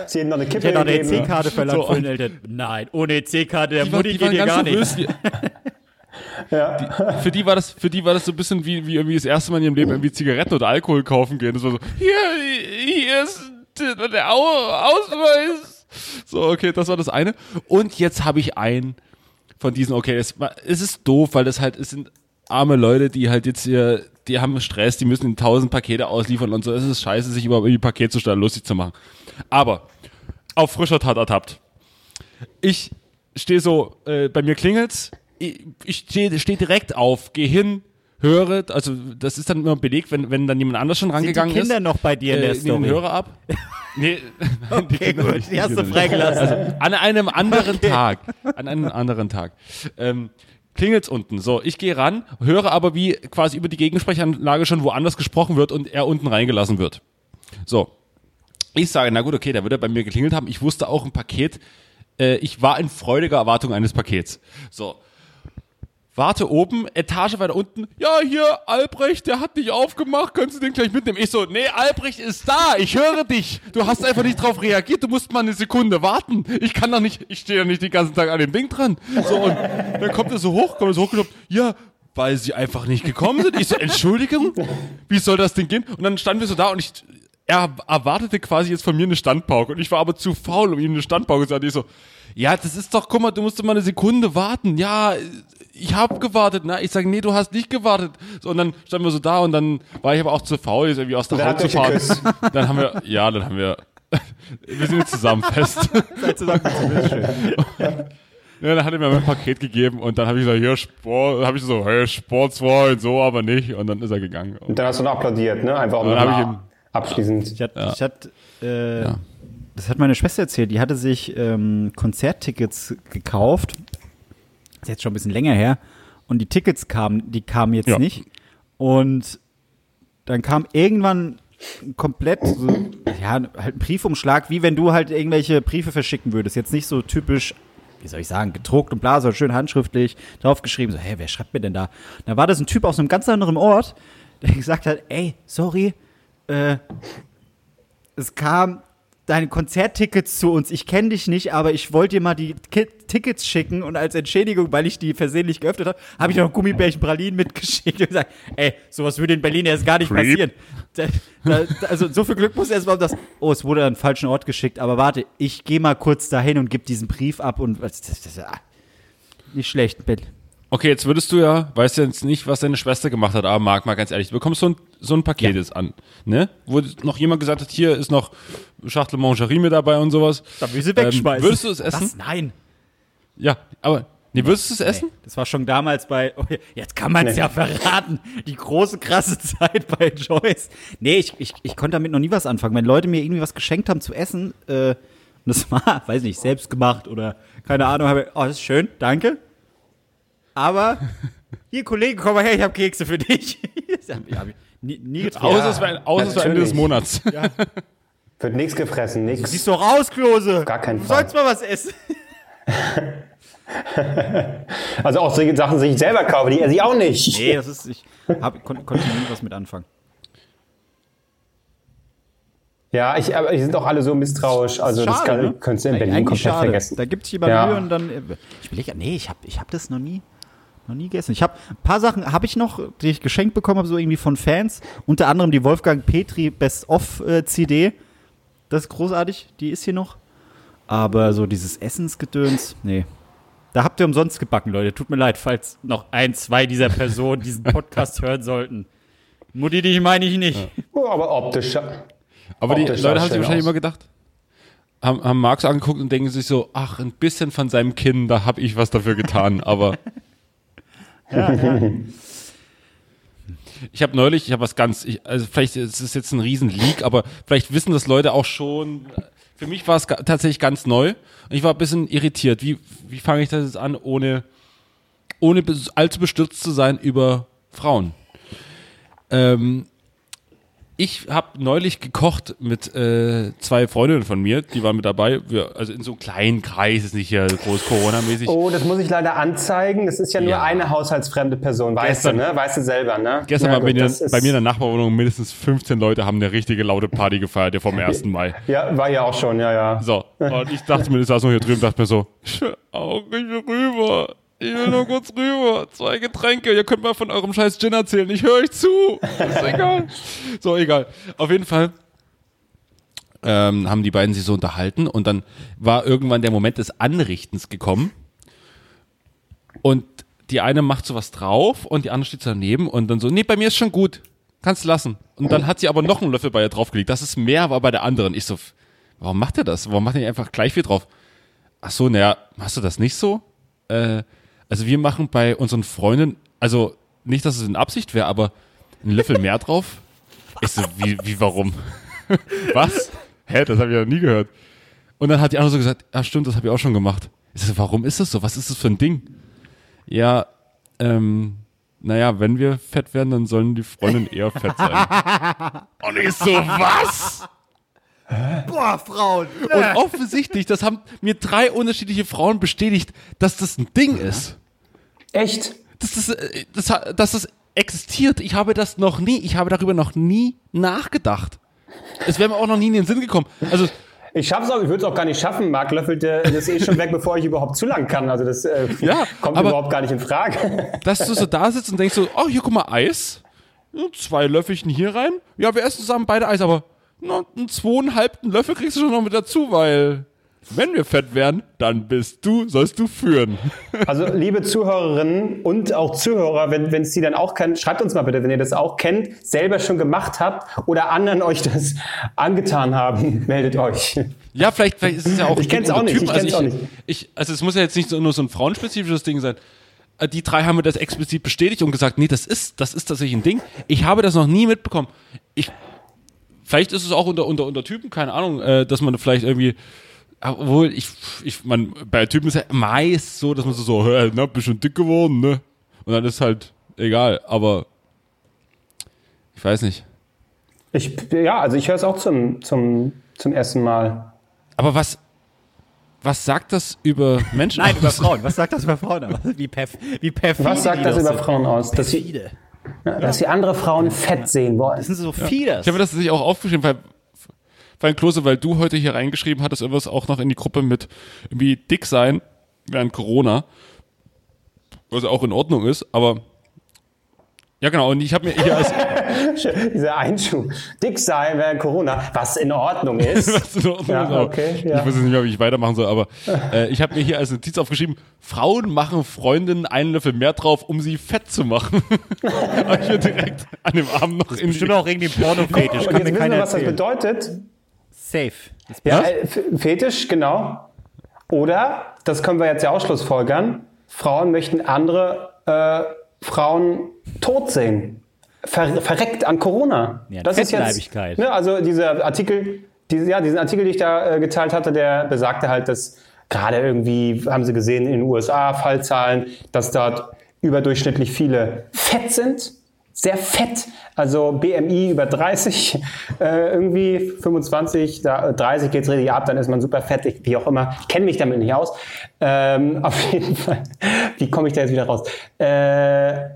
Sie hätten noch eine Ich Kippe hätte auch eine. EC-Karte verlangt So, von den Eltern. Nein, ohne EC-Karte, der Die, war, Mutti die geht hier gar nicht. Nervös. Die, für die war das, für die war das so ein bisschen wie, wie irgendwie das erste Mal in ihrem Leben irgendwie Zigaretten oder Alkohol kaufen gehen. Das war so, hier, hier ist der der Au- Ausweis. So, okay, das war das eine. Und jetzt habe ich ein von diesen, okay, es, es ist doof, weil das halt, es sind arme Leute, die halt jetzt hier, die haben Stress, die müssen tausend Pakete ausliefern und so. Es ist scheiße, sich überhaupt über die Paketzusteller lustig zu machen. Aber auf frischer Tat ertappt. Ich stehe so, äh, bei mir klingelt's, ich, ich stehe steh direkt auf, gehe hin, höre, also das ist dann immer belegt, wenn, wenn dann jemand anders schon Sind die rangegangen ist. Kinder noch bei dir in der äh, nehmen den Story? Hörer ab. Nee, Okay, Kinder gut, nicht, die hast du Kinder freigelassen. An einem anderen Tag. An einem anderen Tag. Ähm, klingelt's unten. So, ich gehe ran, höre aber, wie quasi über die Gegensprechanlage schon woanders gesprochen wird und er unten reingelassen wird. So. Ich sage, na gut, okay, da wird er bei mir geklingelt haben. Ich wusste auch ein Paket. Äh, ich war in freudiger Erwartung eines Pakets. So. Warte oben, Etage weiter unten. Ja, hier, Albrecht, der hat nicht aufgemacht. Könntest du den gleich mitnehmen? Ich so, nee, Albrecht ist da. Ich höre dich. Du hast einfach nicht drauf reagiert. Du musst mal eine Sekunde warten. Ich kann doch nicht, ich stehe ja nicht den ganzen Tag an dem Ding dran. So, und dann kommt er so hoch, kommt er so hochgelaufen. Ja, weil sie einfach nicht gekommen sind. Ich so, Entschuldigung? Wie soll das denn gehen? Und dann standen wir so da und ich, er erwartete quasi jetzt von mir eine Standpauke und ich war aber zu faul, um ihm eine Standpauke zu sagen. Ich so, ja, das ist doch, guck mal, du musst mal eine Sekunde warten. Ja, ich habe gewartet. Na, ich sage, nee, du hast nicht gewartet. So, und dann standen wir so da und dann war ich aber auch zu faul, jetzt irgendwie aus der dann Haut zu fahren. Dann haben wir, ja, dann haben wir, wir sind jetzt zusammen fest. Ja, dann hat er mir mein Paket gegeben und dann habe ich gesagt, hier Sport, habe ich so, hey, Sportsfreund, so aber nicht. Und dann ist er gegangen. Und dann hast du noch applaudiert, ne? Einfach um Dann ich ihm- abschließend. Ich hatte, ich hatte äh, Ja. das hat meine Schwester erzählt, die hatte sich ähm, Konzerttickets gekauft. Ist jetzt schon ein bisschen länger her. Und die Tickets kamen, die kamen jetzt Ja. nicht. Und dann kam irgendwann komplett so, ja, halt ein Briefumschlag, wie wenn du halt irgendwelche Briefe verschicken würdest. Jetzt nicht so typisch, wie soll ich sagen, gedruckt und bla, sondern schön handschriftlich draufgeschrieben. So, hä, wer schreibt mir denn da? Da war das ein Typ aus einem ganz anderen Ort, der gesagt hat, ey, sorry, äh, es kam deine Konzerttickets zu uns. Ich kenne dich nicht, aber ich wollte dir mal die Ki Tickets schicken und als Entschädigung, weil ich die versehentlich geöffnet habe, habe ich noch Gummibärchen Pralinen mitgeschickt und gesagt, ey, sowas würde in Berlin erst gar nicht Creep. passieren. Da, da, also so viel Glück muss erst mal um das, oh, es wurde an den falschen Ort geschickt, aber warte, ich gehe mal kurz dahin und gebe diesen Brief ab und was- das, das, ah, nicht schlecht, Ben. Okay, jetzt würdest du ja, weißt ja jetzt nicht, was deine Schwester gemacht hat, aber Marc, mal ganz ehrlich, du bekommst so ein, so ein Paket jetzt an, ne? Wo noch jemand gesagt hat, hier ist noch Schachtel Mangerie mit dabei und sowas. Da will sie Ähm, wegschmeißen. würdest du es essen? Was? Nein. Ja, aber, nee, würdest du es essen? Nee, das war schon damals bei, oh, jetzt kann man es Nee. ja verraten, die große, krasse Zeit bei Joyce. Nee, ich, ich, ich konnte damit noch nie was anfangen. Wenn Leute mir irgendwie was geschenkt haben zu essen, äh, und das war, weiß nicht, selbst gemacht oder keine Ahnung, habe ich, oh, das ist schön, danke. Aber, hier, Kollege, komm mal her, ich habe Kekse für dich. das hab ich, hab ich nie, nie. Außer es es war Ende des. Monats. Wird nichts gefressen, nichts. Siehst doch aus, Klose. Gar keinen Du Fall. sollst mal was essen. Also auch solche Sachen, die ich selber kaufe, die esse ich auch nicht. Nee, das ist, ich hab, kon, konnte nie was mit anfangen. Ja, ich, aber die sind auch alle so misstrauisch. Also das Schade, kann, ne? könntest du in Berlin komplett schade. vergessen. Da gibt es hier bei Ja. Mühe und dann. äh, Ich überlege, nee, ich habe ich hab das noch nie, noch nie gegessen. Ich habe ein paar Sachen habe ich noch, die ich geschenkt bekommen habe, so irgendwie von Fans. Unter anderem die Wolfgang Petri Best of äh, CD. Das ist großartig, die ist hier noch. Aber so dieses Essensgedöns, nee. Da habt ihr umsonst gebacken, Leute. Tut mir leid, falls noch ein, zwei dieser Personen diesen Podcast hören sollten. Mutti, dich meine ich nicht. Oh, aber optisch. Aber die Optisch sah Leute haben sich wahrscheinlich aus. immer gedacht, haben, haben Marx angeguckt und denken sich so, ach, ein bisschen von seinem Kinn, da habe ich was dafür getan, aber. Ich habe neulich, ich habe was ganz, ich, also vielleicht ist es jetzt ein Riesen-Leak, aber vielleicht wissen das Leute auch schon. Für mich war es tatsächlich ganz neu und ich war ein bisschen irritiert. Wie, wie fange ich das jetzt an, ohne, ohne allzu bestürzt zu sein über Frauen? Ähm, ich habe neulich gekocht mit äh, zwei Freundinnen von mir, die waren mit dabei. Wir, also in so einem kleinen Kreis, ist nicht hier groß Corona-mäßig. Oh, das muss ich leider anzeigen. Das ist ja nur Ja. eine haushaltsfremde Person. Weißt Gestern- du, ne? Weißt du selber, ne? Gestern Ja, war bei, gut, mir, bei mir in der Nachbarwohnung mindestens 15 Leute haben eine richtige laute Party gefeiert, ja vom 1. Mai. Ja, war ja auch schon, ja, ja. So, und ich dachte mir, ich saß noch hier drüben dachte mir so, ich will auch nicht rüber. Ich will nur kurz rüber. Zwei Getränke. Ihr könnt mal von eurem scheiß Gin erzählen. Ich höre euch zu. Ist egal. So, egal. Auf jeden Fall ähm, haben die beiden sich so unterhalten und dann war irgendwann der Moment des Anrichtens gekommen. Und die eine macht sowas drauf und die andere steht so daneben und dann so, nee, bei mir ist schon gut. Kannst lassen. Und dann hat sie aber noch einen Löffel bei ihr draufgelegt. Das ist mehr war bei der anderen. Ich so, warum macht er das? Warum macht er nicht einfach gleich viel drauf? Ach so, naja, machst du das nicht so? Äh, also wir machen bei unseren Freunden, also nicht, dass es in Absicht wäre, aber einen Löffel mehr drauf. Ich so, wie, wie, warum? Was? Hä, das habe ich ja nie gehört. Und dann hat die andere so gesagt, ja stimmt, das habe ich auch schon gemacht. Ich so, warum ist das so? Was ist das für ein Ding? Ja, ähm, naja, wenn wir fett werden, dann sollen die Freundinnen eher fett sein. Und ich so, was? Boah, Frauen. Und offensichtlich, das haben mir drei unterschiedliche Frauen bestätigt, dass das ein Ding ist. Echt? Dass das, äh, das, dass das existiert. Ich habe das noch nie, ich habe darüber noch nie nachgedacht. Es wäre mir auch noch nie in den Sinn gekommen. Also, Ich schaff's auch, ich würde es auch gar nicht schaffen. Marc löffelt das eh schon weg, bevor ich überhaupt zu lang kann. Also das äh, Ja, kommt aber- überhaupt gar nicht in Frage. dass du so da sitzt und denkst so, oh, hier guck mal, Eis. Zwei Löffelchen hier rein. Ja, wir essen zusammen beide Eis, aber na, einen zweieinhalbten Löffel kriegst du schon noch mit dazu, weil wenn wir fett werden, dann bist du, sollst du führen. Also liebe Zuhörerinnen und auch Zuhörer, wenn es die dann auch kennt, schreibt uns mal bitte, wenn ihr das auch kennt, selber schon gemacht habt oder anderen euch das angetan haben, meldet euch. Ja, vielleicht, vielleicht ist es ja auch. Ich kenn's unter auch nicht, Typen. ich kenn's also auch nicht. Ich, also es muss ja jetzt nicht so, nur so ein frauenspezifisches Ding sein. Äh, Die drei haben mir das explizit bestätigt und gesagt, nee, das ist, das ist tatsächlich ein Ding. Ich habe das noch nie mitbekommen. Ich, vielleicht ist es auch unter, unter, unter Typen, keine Ahnung, äh, dass man vielleicht irgendwie, obwohl ich, ich, man, bei Typen ist ja meist so, dass man so, so, hör, ne, bist schon dick geworden, ne? Und dann ist halt egal, aber ich weiß nicht. Ich, ja, also ich höre es auch zum, zum, zum ersten Mal. Aber was, was sagt das über Menschen? Nein, über aus? Frauen. Was sagt das über Frauen? aus? Wie, perf wie perfide Was sagt die das über sind. Frauen aus? Dass sie, Perfide. dass sie andere Frauen fett sehen wollen. Das sind so viele. Ich habe das sich auch aufgeschrieben, weil, weil Klose, weil du heute hier reingeschrieben hattest, irgendwas auch noch in die Gruppe mit irgendwie dick sein während Corona, was auch in Ordnung ist, aber ja genau, und ich habe mir hier als Dieser Einschub. Dick sein während Corona, was in Ordnung ist. was in Ordnung Ja, ist, aber okay, ja. ich weiß nicht mehr, wie ich weitermachen soll, aber äh, ich habe mir hier als Notiz aufgeschrieben, Frauen machen Freundinnen einen Löffel mehr drauf, um sie fett zu machen. habe ich mir direkt an dem Abend noch in Bestimmt auch irgendwie Porno-Fetisch. Und jetzt mir wissen wir, was das bedeutet. Safe. Das Ja, äh, Fetisch, genau. Oder, das können wir jetzt ja auch schlussfolgern, Frauen möchten andere äh, Frauen tot sehen. Ver verreckt an Corona. Ja, das ist jetzt, ne, also dieser Artikel, diese, ja, diesen Artikel, den ich da äh, geteilt hatte, der besagte halt, dass gerade irgendwie, haben sie gesehen, in den USA Fallzahlen, dass dort überdurchschnittlich viele fett sind. Sehr fett, also BMI über 30, äh, irgendwie 25, da, 30 geht's richtig ab, dann ist man super fett, ich, wie auch immer. Ich kenne mich damit nicht aus. Ähm, auf jeden Fall, wie komme ich da jetzt wieder raus? Äh,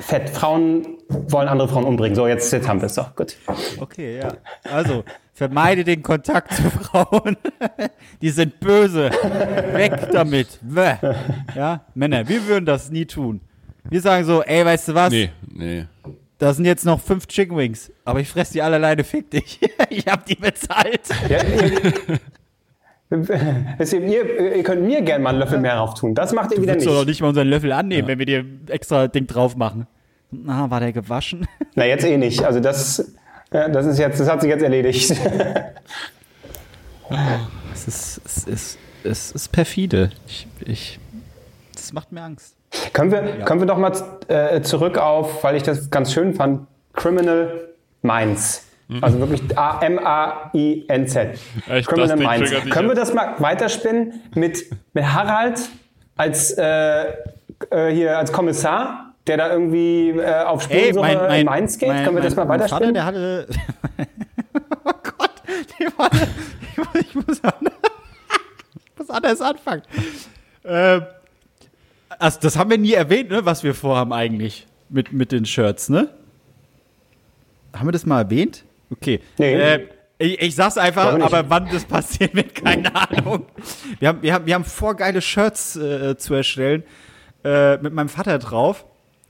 fett, Frauen wollen andere Frauen umbringen. So, jetzt, jetzt haben wir es doch. Gut. Okay, ja. Also, vermeide den Kontakt zu Frauen. Die sind böse. Weg damit. Bäh. Ja, Männer, wir würden das nie tun. Wir sagen so, ey, weißt du was? Nee, nee. Da sind jetzt noch fünf Chicken Wings, aber ich fress die alle alleine, fick dich. ich hab die bezahlt. Ja, ihr, ihr, könnt mir gerne mal einen Löffel mehr drauf tun. Das macht ihr wieder Willst du doch nicht. nicht mal unseren Löffel annehmen, wenn wir dir extra Ding drauf machen. Na, war der gewaschen? Na, jetzt eh nicht. Also das, ja, das ist jetzt, das hat sich jetzt erledigt. Es ist, es ist, es ist perfide. Ich, ich, das macht mir Angst. Können, wir, können wir doch mal äh, zurück auf, weil ich das ganz schön fand, Criminal Minds. Also wirklich A- M-A-I-N-Z. Echt, Criminal Minds. Können wir das mal weiterspinnen mit, mit Harald als, äh, äh, hier als Kommissar, der da irgendwie äh, auf Spurensuche in Mainz geht? Können wir das mal mein Vater, weiterspinnen? der hatte. oh Gott, die war, ich, muss, ich, muss, an- ich muss anders anfangen. Ähm, also das haben wir nie erwähnt, ne, was wir vorhaben eigentlich mit, mit den Shirts, ne? Haben wir das mal erwähnt? Okay. Nee. Äh, ich, ich sag's einfach, aber wann das passieren wird, keine Ahnung. Wir haben, wir haben, wir haben vor, geile Shirts äh, zu erstellen äh, mit meinem Vater drauf.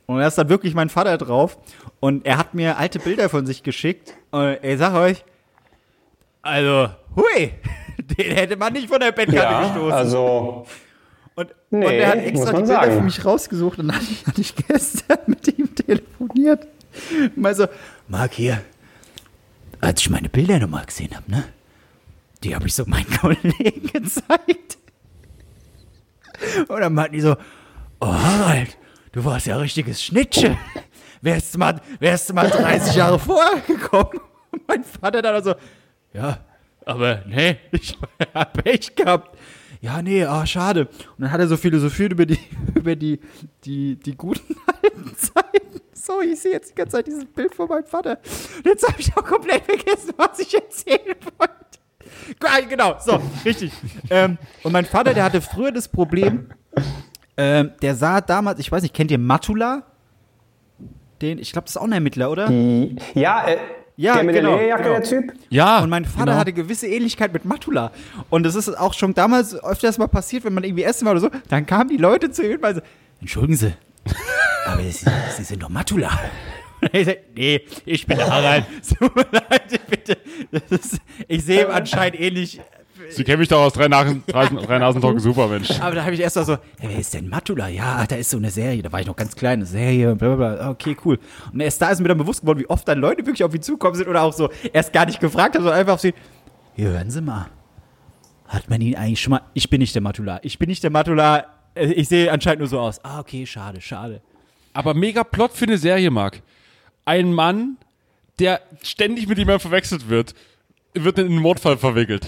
Und da ist dann wirklich mein Vater drauf. Und er hat mir alte Bilder von sich geschickt. Und ich sag euch, also, hui, den hätte man nicht von der Bettkante Ja, gestoßen. also Und, Nee, und er hat extra die Bilder sagen. für mich rausgesucht und dann hatte ich, gestern mit ihm telefoniert. Mal so, Marc, hier, als ich meine Bilder nochmal gesehen habe, ne? Die habe ich so meinen Kollegen gezeigt. Und dann meinten die so, oh Harald, du warst ja ein richtiges Schnittchen. Wärst du mal, wärst du mal 30 Jahre vorher gekommen? Und mein Vater dann so, ja, aber nee, ich hab Pech gehabt. Ja, nee, ah, schade. Und dann hat er so philosophiert über die, über die, die, die guten alten Zeiten. So, ich sehe jetzt die ganze Zeit dieses Bild von meinem Vater. Und jetzt habe ich auch komplett vergessen, was ich erzählen wollte. Ah, Genau, so, richtig. ähm, und mein Vater, der hatte früher das Problem, ähm, der sah damals, ich weiß nicht, kennt ihr Matula? Den, ich glaube, das ist auch ein Ermittler, oder? Ja, äh, Ja, der mit genau, der Lederjacke, genau. der Typ. Ja. Und mein Vater genau. hatte gewisse Ähnlichkeit mit Matula. Und das ist auch schon damals öfters mal passiert, wenn man irgendwie essen war oder so. Dann kamen die Leute zu ihm und so, entschuldigen Sie, aber Sie, Sie sind doch Matula. Und ich sag, nee, ich bin der Harald. Tut mir leid, bitte. Das ist, ich sehe ihm anscheinend ähnlich. Sie kennen mich doch aus drei, Nasen, drei, drei Nasentalken super, Mensch. Aber da habe ich erst mal so, hey, wer ist denn Matula? Ja, da ist so eine Serie, da war ich noch ganz klein, eine Serie, bla bla bla. Okay, cool. Und erst da ist mir dann bewusst geworden, wie oft dann Leute wirklich auf ihn zukommen sind oder auch so erst gar nicht gefragt haben, sondern einfach auf sie, hier hören Sie mal. Hat man ihn eigentlich schon mal, ich bin nicht der Matula, ich bin nicht der Matula, Äh, ich sehe anscheinend nur so aus. Ah, okay, schade, schade. Aber mega Plot für eine Serie, Marc. Ein Mann, der ständig mit jemandem verwechselt wird, wird in einen Mordfall verwickelt.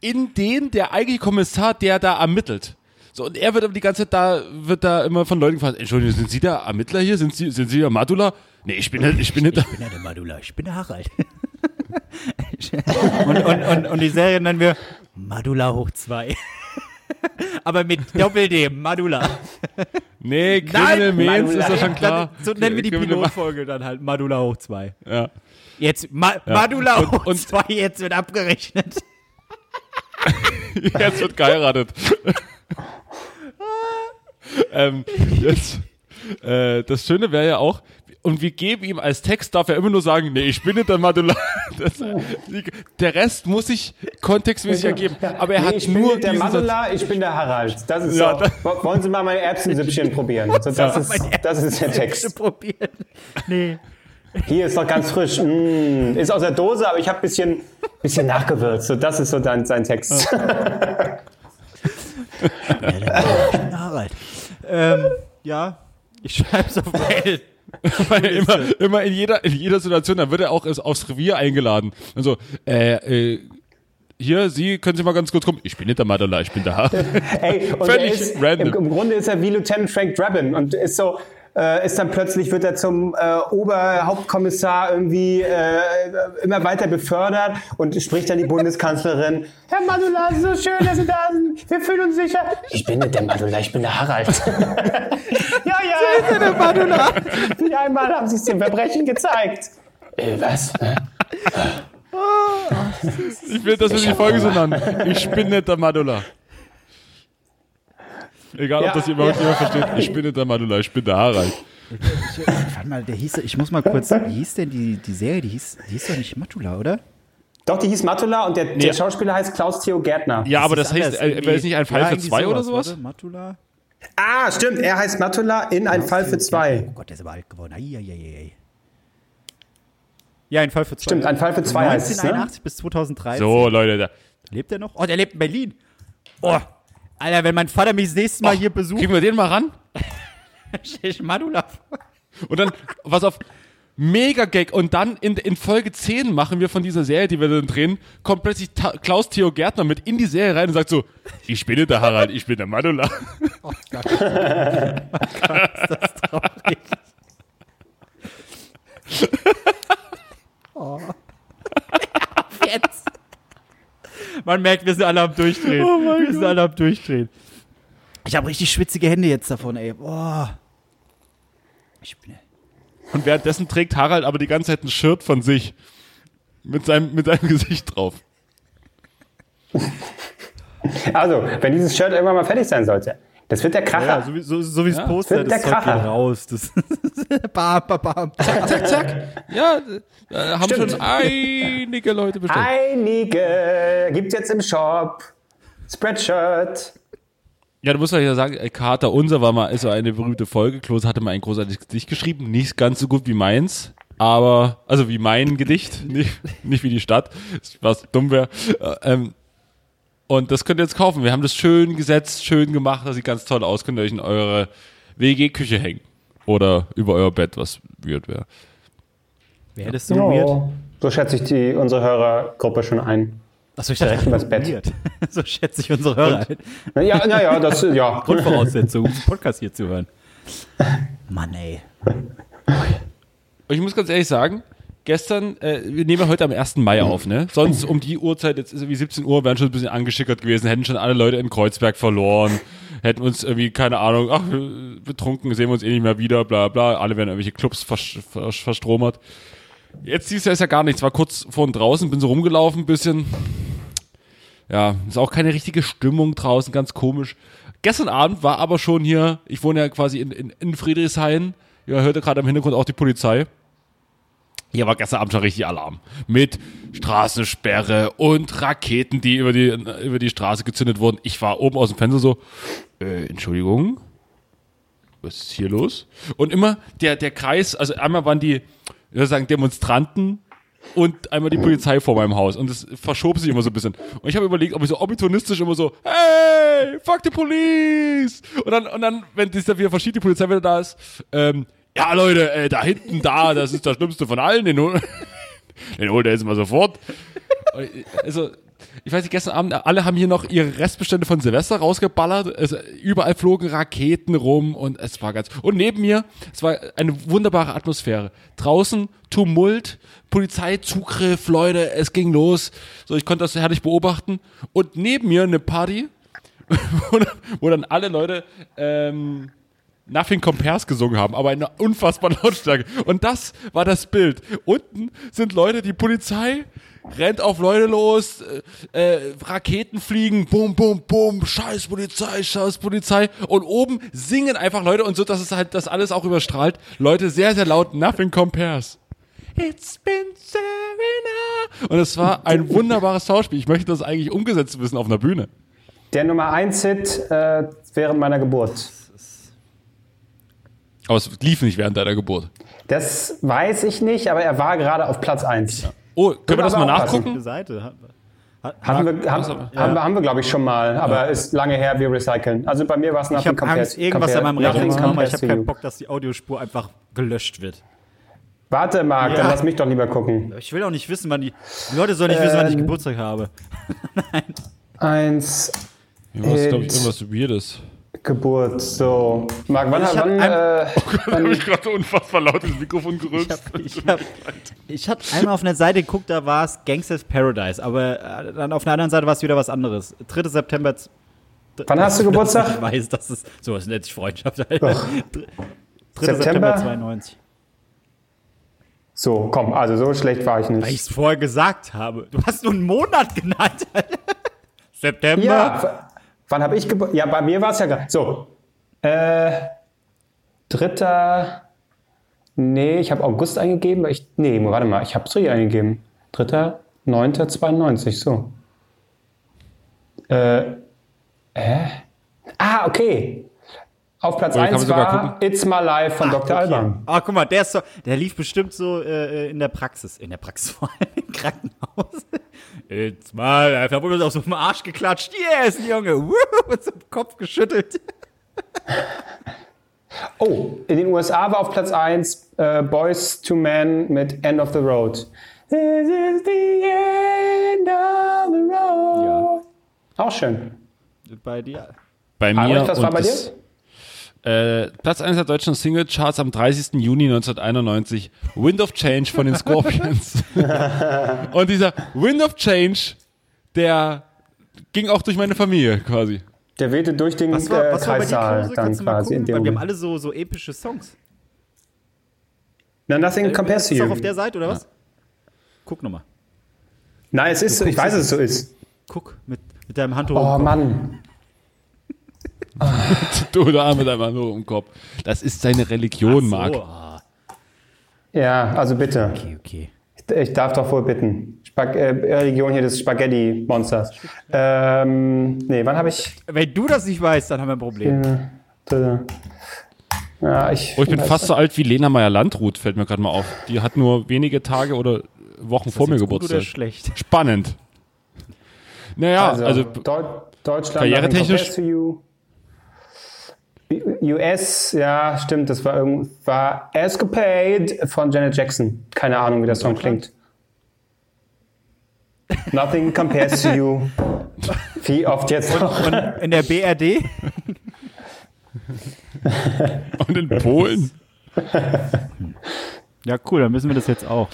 In den der eigentliche Kommissar, der da ermittelt. So, und er wird aber die ganze Zeit da, wird da immer von Leuten gefragt, Entschuldigung, sind Sie der Ermittler hier? Sind Sie, sind Sie der Matula? Nee, ich bin nicht, ich bin nicht der. Ich bin ja der Matula, ich bin der Harald. und, und, und, und die Serie nennen wir Madula hoch 2. Aber mit Doppel-D, Madula. Nee, Criminal Matula. ist doch schon klar. Dann, so nennen wir die Pilotfolge dann halt Madula hoch 2. Ja. Jetzt Ma Madula Und- hoch und- 2, jetzt wird abgerechnet. Jetzt wird geheiratet. ähm, jetzt, äh, das Schöne wäre ja auch, und wir geben ihm als Text, darf er immer nur sagen, nee, ich bin nicht der Madula. Das, die, der Rest muss sich kontextmäßig ergeben. Aber er Nee, hat ich bin nur nicht der diesen Satz. Madula, ich bin der Harald. Das ist Ja, so. Wo- Wollen Sie mal mein Erbsensüppchen probieren? So, das, ist, das ist der Text. probieren. Nee. Hier ist noch ganz frisch. Mm, ist aus der Dose, aber ich habe ein bisschen, bisschen nachgewürzt. So, das ist so dein, sein Text. Harald. Ähm, ja, ich schreibe es auf Mail. Weil immer, immer in jeder, in jeder Situation, dann wird er auch aufs Revier eingeladen. Also, äh, äh, hier, Sie, können Sie mal ganz kurz kommen? Ich bin nicht der Madula, ich bin der Haar. Ey, und Völlig ist, random. Im, Im Grunde ist er wie Lieutenant Frank Drabin und ist so, äh, ist dann plötzlich wird er zum äh, Oberhauptkommissar irgendwie äh, immer weiter befördert und spricht dann die Bundeskanzlerin. Herr Madula, es ist so schön, dass Sie da sind. Wir fühlen uns sicher. Ich bin nicht der Madula, ich bin der Harald. ja, ja. der Madula. Wie einmal haben Sie es dem Verbrechen gezeigt. Äh, was? Hä? Ich will, dass wir die Folge so nennen. Ich bin nicht der Madula. Egal, Ja, ob das überhaupt jemand versteht. Ich bin nicht der Madula, ich bin der Harald. Warte mal, der hieß, ich muss mal kurz, wie hieß denn die, die Serie? Die hieß, die hieß doch nicht Matula, oder? Doch, die hieß Matula und der, der Schauspieler heißt Klaus Theo Gärtner. Ja, aber das heißt, äh, wäre es nicht ein Fall Ja, für zwei oder sowas? Warte, Matula? Ah, stimmt, er heißt Matula in Ein Fall für zwei. Oh Gott, der ist aber alt geworden. Ai, ai, ai, ai. Ja, ein Fall für zwei. Stimmt, Ein Fall für zwei heißt es, ne? 1981 bis 2013. So, Leute, da. Lebt er noch? Oh, der lebt in Berlin. Oh, Alter, wenn mein Vater mich das nächste Mal hier besucht, Kriegen wir den mal ran? stell ich Madula vor. Und dann, was auf, mega Gag. Und dann in, in Folge 10 machen wir von dieser Serie, die wir dann drehen, kommt plötzlich Ta Klaus Theo Gärtner mit in die Serie rein und sagt so, ich bin nicht der Harald, ich bin der Madula. Traurig. oh. Jetzt. Man merkt, wir sind alle am Durchdrehen. wir sind alle am Durchdrehen. Ich habe richtig schwitzige Hände jetzt davon, ey. Boah. Ich bin. Und währenddessen trägt Harald aber die ganze Zeit ein Shirt von sich. Mit seinem, mit seinem Gesicht drauf. Also, wenn dieses Shirt irgendwann mal fertig sein sollte, das wird der Kracher. Ja, so wie, so, so wie das Poster, Wird das der Zeug geht Kracher. raus. Das bam, bam, bam. Zack, zack. Ja, äh, haben Stimmt. schon einige Leute bestellt. Einige gibt's jetzt im Shop. Spreadshirt. Ja, du musst ja sagen, Kater Unser war mal ist so eine berühmte Folge. Klose hatte mal ein großartiges Gedicht geschrieben, nicht ganz so gut wie meins, aber also wie mein Gedicht, nicht, nicht wie die Stadt, was dumm wäre. Äh, Ähm, und das könnt ihr jetzt kaufen. Wir haben das schön gesetzt, schön gemacht, das sieht ganz toll aus. Könnt ihr euch in eure WG-Küche hängen oder über euer Bett, was weird wäre. Wäre das so weird? Oh, so schätze ich die, unsere Hörergruppe schon ein. Achso, ich dachte, Übers Bett. weird. so schätze ich unsere Hörer ein. Ja, naja, das ja. Grundvoraussetzung, um diesen Podcast hier zu hören. Mann, ey. Ich muss ganz ehrlich sagen, gestern, äh, wir nehmen ja heute am 1. Mai auf, ne? Sonst um die Uhrzeit, jetzt ist es wie 17 Uhr, wären schon ein bisschen angeschickert gewesen, hätten schon alle Leute in Kreuzberg verloren, hätten uns irgendwie, keine Ahnung, ach, betrunken, sehen wir uns eh nicht mehr wieder, bla bla, alle werden irgendwelche Clubs vers vers verstromert. Jetzt siehst du, ist ja gar nichts, war kurz vorhin draußen, bin so rumgelaufen, ein bisschen, ja, ist auch keine richtige Stimmung draußen, ganz komisch. Gestern Abend war aber schon hier, ich wohne ja quasi in, in, in Friedrichshain, ja, hörte gerade im Hintergrund auch die Polizei. Hier war gestern Abend schon richtig Alarm. Mit Straßensperre und Raketen, die über die, über die Straße gezündet wurden. Ich war oben aus dem Fenster so, äh, Entschuldigung, was ist hier los? Und immer der, der Kreis, also einmal waren die, ich sagen, Demonstranten und einmal die Polizei vor meinem Haus. Und es verschob sich immer so ein bisschen. Und ich habe überlegt, ob ich so opportunistisch immer so, hey, fuck the police! Und dann, und dann wenn dann wieder verschiebt, die Polizei wieder da ist, ähm, ja Leute, äh, da hinten, da, das ist das Schlimmste von allen, den, hol- den holt er jetzt mal sofort. Also, ich weiß nicht, gestern Abend, alle haben hier noch ihre Restbestände von Silvester rausgeballert. Es, überall flogen Raketen rum und es war ganz. Und neben mir, es war eine wunderbare Atmosphäre. Draußen Tumult, Polizeizugriff, Leute, es ging los. So, ich konnte das herrlich beobachten. Und neben mir eine Party, wo dann alle Leute ähm, Nothing Compares gesungen haben, aber in einer unfassbaren Lautstärke. Und das war das Bild. Unten sind Leute, die Polizei rennt auf Leute los, äh, äh, Raketen fliegen, bum, bum, bum, scheiß Polizei, scheiß Polizei. Und oben singen einfach Leute und so, dass es halt das alles auch überstrahlt. Leute sehr, sehr laut, Nothing Compares. It's been Serena. Und es war ein wunderbares Schauspiel. Ich möchte das eigentlich umgesetzt wissen auf einer Bühne. Der Nummer 1 Hit äh, während meiner Geburt. Aber es lief nicht während deiner Geburt. Das weiß ich nicht, aber er war gerade auf Platz 1. Oh, können wir das mal nachgucken? Seite. Hat, Haben wir, haben, also, haben wir, haben wir glaube ich, schon mal, aber ist lange her, wir recyceln. Also bei mir war es ich habe irgendwas an meinem Rechner zu ich habe keinen Bock. Dass die Audiospur einfach gelöscht wird. Warte, Marc, Ja. dann lass mich doch lieber gucken. Ich will auch nicht wissen, wann die. Die Leute sollen nicht wissen, wann ich Ähm, Geburtstag habe. Eins, Ja, was, glaube ich, irgendwas Weirdes. Geburt, so. Marc, wann, Ich hab wann, ein- äh, Da habe ich gerade unfassbar laut ins Mikrofon gerülpst. Ich hab, ich hab einmal auf einer Seite geguckt, da war es Gangsters Paradise, aber äh, dann auf einer anderen Seite war es wieder was anderes. 3. September. wann hast du Geburtstag? Ich weiß, das ist sowas nennt sich Freundschaft. Alter. 3. September? September 92. So, komm, also so schlecht war ich Weil ich nicht. es vorher gesagt habe. Du hast nur einen Monat genannt. Alter. September. Ja, wann habe ich Geburtstag? Ja, bei mir war es ja gerade. So, äh, dritter, nee, ich habe August eingegeben, weil ich, nee, warte mal, ich habe es richtig eingegeben. Dritter, neunter, 92, so. Äh, hä? Ah, okay. Auf Platz Oh, hier kann 1 man sogar war It's My Life von Dr. Alban. Ah, guck mal, der, ist so, der lief bestimmt so äh, in der Praxis. In der Praxis vor allem im Krankenhaus. Jetzt mal, einfach wurde uns auf so dem Arsch geklatscht. Yes, Junge. Woo, mit so dem Kopf geschüttelt. Oh, in den USA war auf Platz 1 äh, Boys to Men mit End of the Road. This is the end of the road. Auch schön. Bei dir. Bei mir Albrecht, was war und bei das, äh, Platz 1 der deutschen Singlecharts am 30. Juni 1991. Wind of Change von den Scorpions. und dieser Wind of Change, der ging auch durch meine Familie quasi. Der wehte durch den Was war, äh, was war bei dir, Kreissaal dann quasi. In dem Weil wir haben alle so, so epische Songs. No, nothing compares to Ist you. auch auf der Seite, oder was? Guck nochmal. Nein, es ist so. Ich weiß, dass es so ist. Guck, mit, mit deinem Handtuch. Oh. Mann. Du da mit einem nur im Kopf. Das ist seine Religion, so, Marc. Ja, also bitte. okay, okay. Ich darf doch wohl bitten. Spag äh, Region hier des Spaghetti-Monsters. Ähm, nee, wann habe ich. Wenn du das nicht weißt, dann haben wir ein Problem. Äh, ja, ich, Oh, ich bin fast so alt wie Lena Meyer-Landrut, fällt mir gerade mal auf. Die hat nur wenige Tage oder Wochen vor mir Geburtstag. schlecht? Spannend. Naja, Also, also, Deu Deutschland karrieretechnisch- nothing compares to you. US, ja, stimmt, das war, irgend- war Escapade von Janet Jackson. Keine Ahnung, wie der Song klingt. Nothing compares to you. Wie oft jetzt noch? In der BRD? und in Polen. Ja, cool, dann müssen wir das jetzt auch.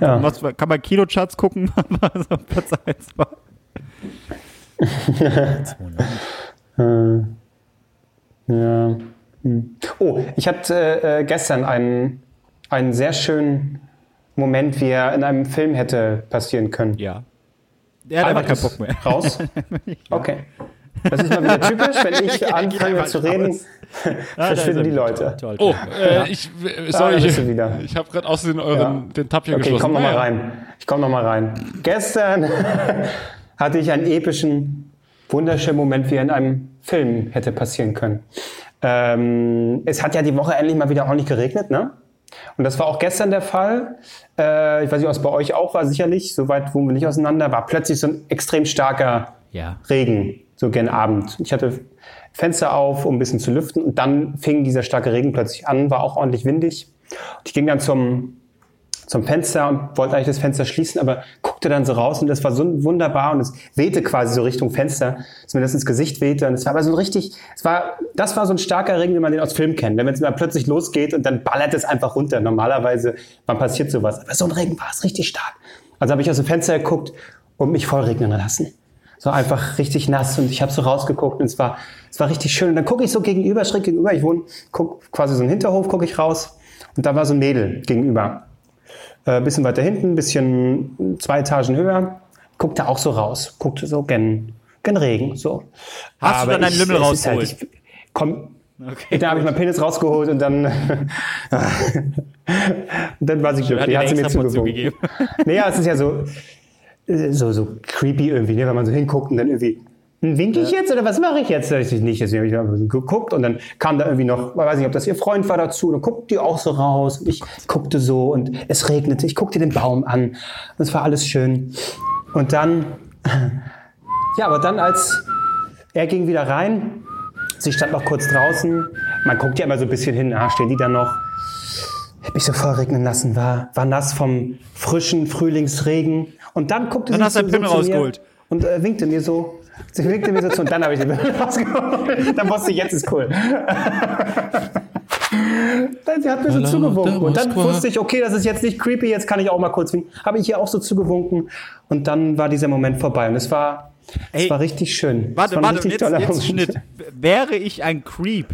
Ja. Was, kann man Kinocharts gucken? was auf Platz 1 war? Ja. Hm. Oh, ich hatte äh, gestern einen, einen sehr schönen Moment, wie er in einem Film hätte passieren können. Ja. Ja, da war kein Bock mehr. Raus? Okay. Das ist mal wieder typisch, wenn ich anfange zu reden, verschwinden die Leute. Toll, Oh, toll. äh, ich, äh, da sorry, bist du ich, wieder. ich habe gerade außerdem euren, den Tab hier Okay, ich geschlossen. komm noch mal Naja. rein. Ich komme noch mal rein. Gestern hatte ich einen epischen, wunderschönen Moment, wie er in einem Film hätte passieren können. Ähm, es hat ja die Woche endlich mal wieder ordentlich geregnet, ne? Und das war auch gestern der Fall. Äh, ich weiß nicht, ob es bei euch auch war, sicherlich. Soweit wohnen wir nicht auseinander. War plötzlich so ein extrem starker Ja. Regen, so gen Abend. Ich hatte Fenster auf, um ein bisschen zu lüften. Und dann fing dieser starke Regen plötzlich an, war auch ordentlich windig. Und ich ging dann zum, zum Fenster und wollte eigentlich das Fenster schließen, aber guckte dann so raus und das war so wunderbar und es wehte quasi so Richtung Fenster, das ins Gesicht wehte und es war aber so ein richtig, es war, das war so ein starker Regen, wie man den aus Film kennt. Wenn es mal plötzlich losgeht und dann ballert es einfach runter. Normalerweise, wann passiert sowas? Aber so ein Regen war es richtig stark. Also habe ich aus dem Fenster geguckt und mich voll regnen lassen. So einfach richtig nass und ich habe so rausgeguckt und es war, es war richtig schön. Und dann gucke ich so gegenüber, schräg gegenüber, ich wohne, guck quasi so einen Hinterhof, gucke ich raus und da war so ein Mädel gegenüber. Äh, bisschen weiter hinten, bisschen zwei Etagen höher, guckte auch so raus, guckte so gen, gen Regen. So. Hast du dann deinen Lümmel ist rausgeholt? ich, komm, Okay. da habe ich meinen Penis rausgeholt und dann, und dann war sie Hat glücklich. dir Hat sie mir zugewunken. Naja, es ist ja so, so, so creepy irgendwie, ne? wenn man so hinguckt und dann irgendwie, winke ich jetzt oder was mache ich jetzt? Ich nicht, deswegen habe ich geguckt und dann kam da irgendwie noch, weiß nicht, ob das ihr Freund war dazu, dann guckte die auch so raus und ich guckte so und es regnete, ich guckte den Baum an und es war alles schön. Und dann, ja, aber dann als er ging wieder rein, sie stand noch kurz draußen, man guckt ja immer so ein bisschen hin, ah, stehen die da noch? Hab mich so voll regnen lassen, war, war nass vom frischen Frühlingsregen. Und dann guckte Dann sie so, so zu mir und äh, winkte mir so. Sie winkte mir so zu und dann habe ich den Pimmel rausgeholt. Dann wusste ich, jetzt ist cool. Dann, sie hat mir so zugewunken. Und dann wusste ich, okay, das ist jetzt nicht creepy, jetzt kann ich auch mal kurz winken. Habe ich ihr auch so zugewunken. Und dann war dieser Moment vorbei. Und es war, Ey, es war richtig schön. Warte, warte, richtig jetzt, toller jetzt. Schnitt. Wäre ich ein Creep,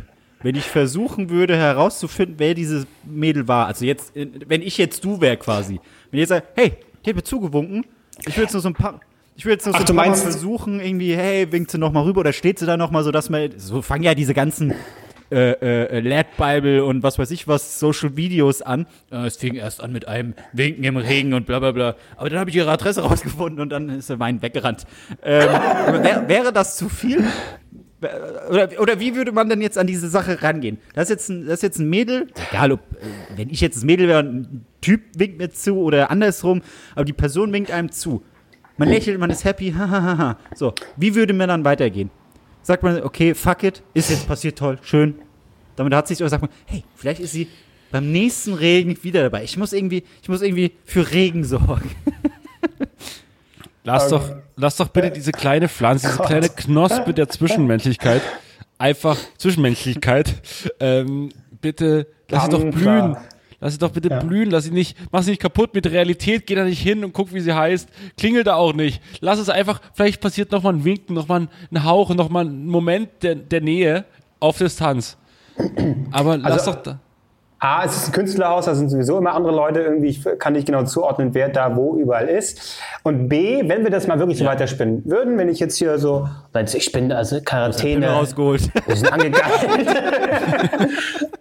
wenn ich versuchen würde herauszufinden, wer dieses Mädel war, also jetzt, wenn ich jetzt du wäre quasi, wenn ich jetzt sage, hey, die hat mir zugewunken, ich will jetzt nur so ein paar, ich will jetzt nur so Ach, ein paar Mal versuchen, irgendwie, hey, winkt sie noch mal rüber oder steht sie da noch mal, so dass man, so fangen ja diese ganzen äh, äh, Lad Bible und was weiß ich was, Social Videos an. Äh, es fing erst an mit einem Winken im Regen und bla bla bla. Aber dann habe ich ihre Adresse rausgefunden und dann ist der Wein weggerannt. Ähm, wär, wäre das zu viel? Oder, oder wie würde man denn jetzt an diese Sache rangehen? Das ist jetzt ein, das ist jetzt ein Mädel, egal ob, äh, wenn ich jetzt das Mädel wäre, ein Typ winkt mir zu oder andersrum, aber die Person winkt einem zu. Man lächelt, man ist happy, hahaha. So, wie würde man dann weitergehen? Sagt man, okay, fuck it, ist jetzt passiert, toll, schön. Damit hat sich, oder sagt man, hey, vielleicht ist sie beim nächsten Regen wieder dabei. Ich muss irgendwie, ich muss irgendwie für Regen sorgen. Lass doch, lass doch bitte diese kleine Pflanze, diese kleine Knospe der Zwischenmenschlichkeit, einfach Zwischenmenschlichkeit, ähm, bitte lass sie doch blühen. Lass sie doch bitte blühen, lass sie nicht, mach sie nicht kaputt mit Realität, geh da nicht hin und guck, wie sie heißt, klingel da auch nicht. Lass es einfach, vielleicht passiert noch mal ein Winken, noch mal ein Hauch, noch mal ein Moment der, der Nähe auf Distanz. Aber lass Also- doch da. A, es ist ein Künstlerhaus, da sind sowieso immer andere Leute irgendwie, ich kann nicht genau zuordnen, wer da wo überall ist. Und B, wenn wir das mal wirklich so weiterspinnen würden, wenn ich jetzt hier so, ich bin also Quarantäne, rausgeholt. wir sind angegangen.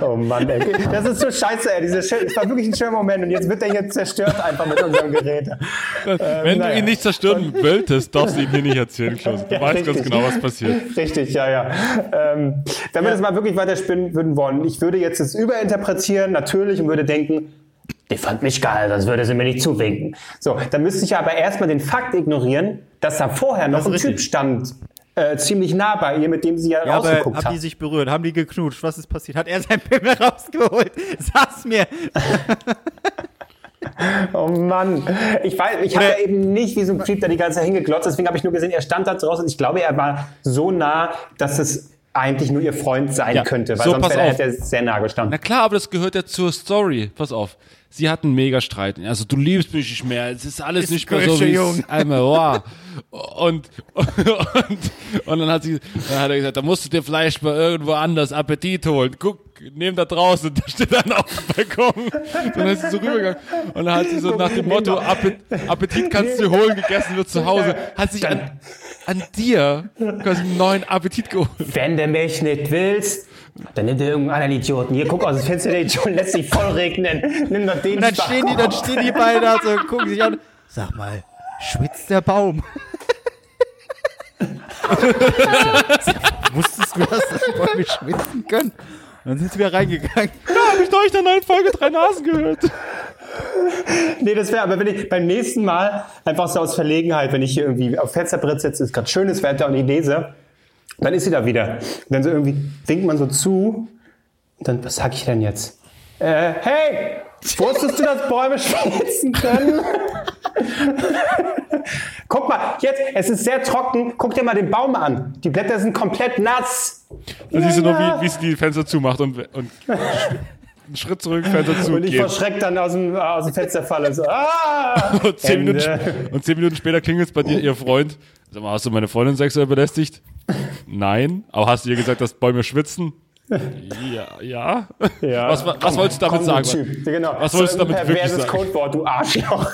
Oh Mann, ey. Das ist so scheiße, ey. Diese das war wirklich ein schöner Moment und jetzt wird er hier zerstört einfach mit unserem Gerät. Wenn naja. du ihn nicht zerstören wolltest, darfst du ihn hier nicht erzählen, Klaus. Du Ja, weißt ganz richtig. genau, was passiert. Richtig, ja, ja. Ähm, wenn wir das mal wirklich weiterspinnen würden wollen, ich würde jetzt das überinterpretieren, natürlich, und würde denken, die fand mich geil, sonst würde sie mir nicht zuwinken. So, dann müsste ich aber erstmal den Fakt ignorieren, dass da vorher noch ein ist Typ richtig. stand, äh, ziemlich nah bei ihr, mit dem sie ja, Ja, aber rausgeguckt haben hat. die sich berührt? Haben die geknutscht? Was ist passiert? Hat er sein Pimmel rausgeholt? Sag's mir. Oh Mann. Ich weiß, ich habe ja eben nicht wie so ein Creep da die ganze Zeit hingeglotzt, deswegen habe ich nur gesehen, er stand da draußen und ich glaube, er war so nah, dass es eigentlich nur ihr Freund sein Ja, könnte, weil so, sonst pass wäre er er sehr nah gestanden. Na klar, aber das gehört ja zur Story. Pass auf. Sie hatten mega Streit. Also du liebst mich nicht mehr. Es ist alles Ist nicht mehr so wie Jung. einmal war. Und, und, und dann hat sie, dann hat er gesagt, da musst du dir vielleicht mal irgendwo anders Appetit holen. Guck, neben da draußen, da steht dann auf dem Balkon. Dann ist sie so rübergegangen. Und dann hat sie so nach dem Motto, Appetit, kannst du dir holen, gegessen wird zu Hause, hat sich an, an dir quasi einen neuen Appetit geholt. Wenn du mich nicht willst, dann nimm dir irgendeinen anderen Idioten. Hier, guck aus dem Fenster, der Idiot lässt sich voll regnen. Nimm doch den Und dann Spaß. stehen die, dann stehen die beiden da so und gucken sich an. Sag mal, schwitzt der Baum? Wusstest du, dass das Bäume schwitzen können? Und dann sind sie wieder reingegangen. Hab ich neulich in der neuen Folge drei Nasen gehört. Nee, das wäre, aber wenn ich beim nächsten Mal einfach so aus Verlegenheit, wenn ich hier irgendwie auf Fensterbrett sitze, ist gerade schönes Wetter und ich lese, dann ist sie da wieder. Und dann so irgendwie winkt man so zu. Und dann, was sag ich denn jetzt? Äh, hey, wusstest du, dass Bäume schwitzen können? Guck mal, jetzt, es ist sehr trocken. Guck dir mal den Baum an. Die Blätter sind komplett nass. Dann siehst du nur, wie, wie sie die Fenster zumacht und, und einen Schritt zurück, Fenster zu. Und ich geht. verschreckt dann aus dem, aus dem Fenster falle. So, ah! Und zehn, Minuten, und zehn Minuten später klingelt es bei dir, ihr Freund. Sag mal, hast du meine Freundin sexuell belästigt? Nein. Aber hast du ihr gesagt, dass Bäume schwitzen? Ja. ja. Ja. Was, was, was wolltest du damit Komm, sagen? Typ. Genau. Was wolltest du damit ein wirklich perverses sagen? Codewort, du Arschloch.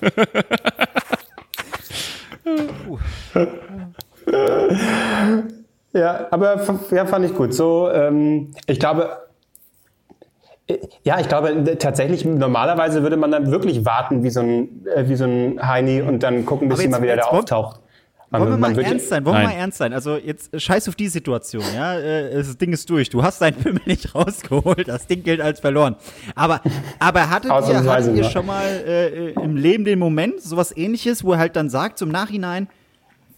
ja, aber ja, fand ich gut. So, ähm, ich glaube, äh, ja, ich glaube äh, tatsächlich, normalerweise würde man dann wirklich warten wie so ein, äh, wie so ein Heini und dann gucken, bis mal wieder da auftaucht. Wollen wir Man mal ernst sein? Wollen wir mal ernst sein? Also jetzt äh, scheiß auf die Situation, ja? Äh, Das Ding ist durch. Du hast deinen Pimmel nicht rausgeholt. Das Ding gilt als verloren. Aber, aber hattet ihr, hattet ihr schon mal äh, im Leben den Moment, sowas ähnliches, wo er halt dann sagt, zum Nachhinein,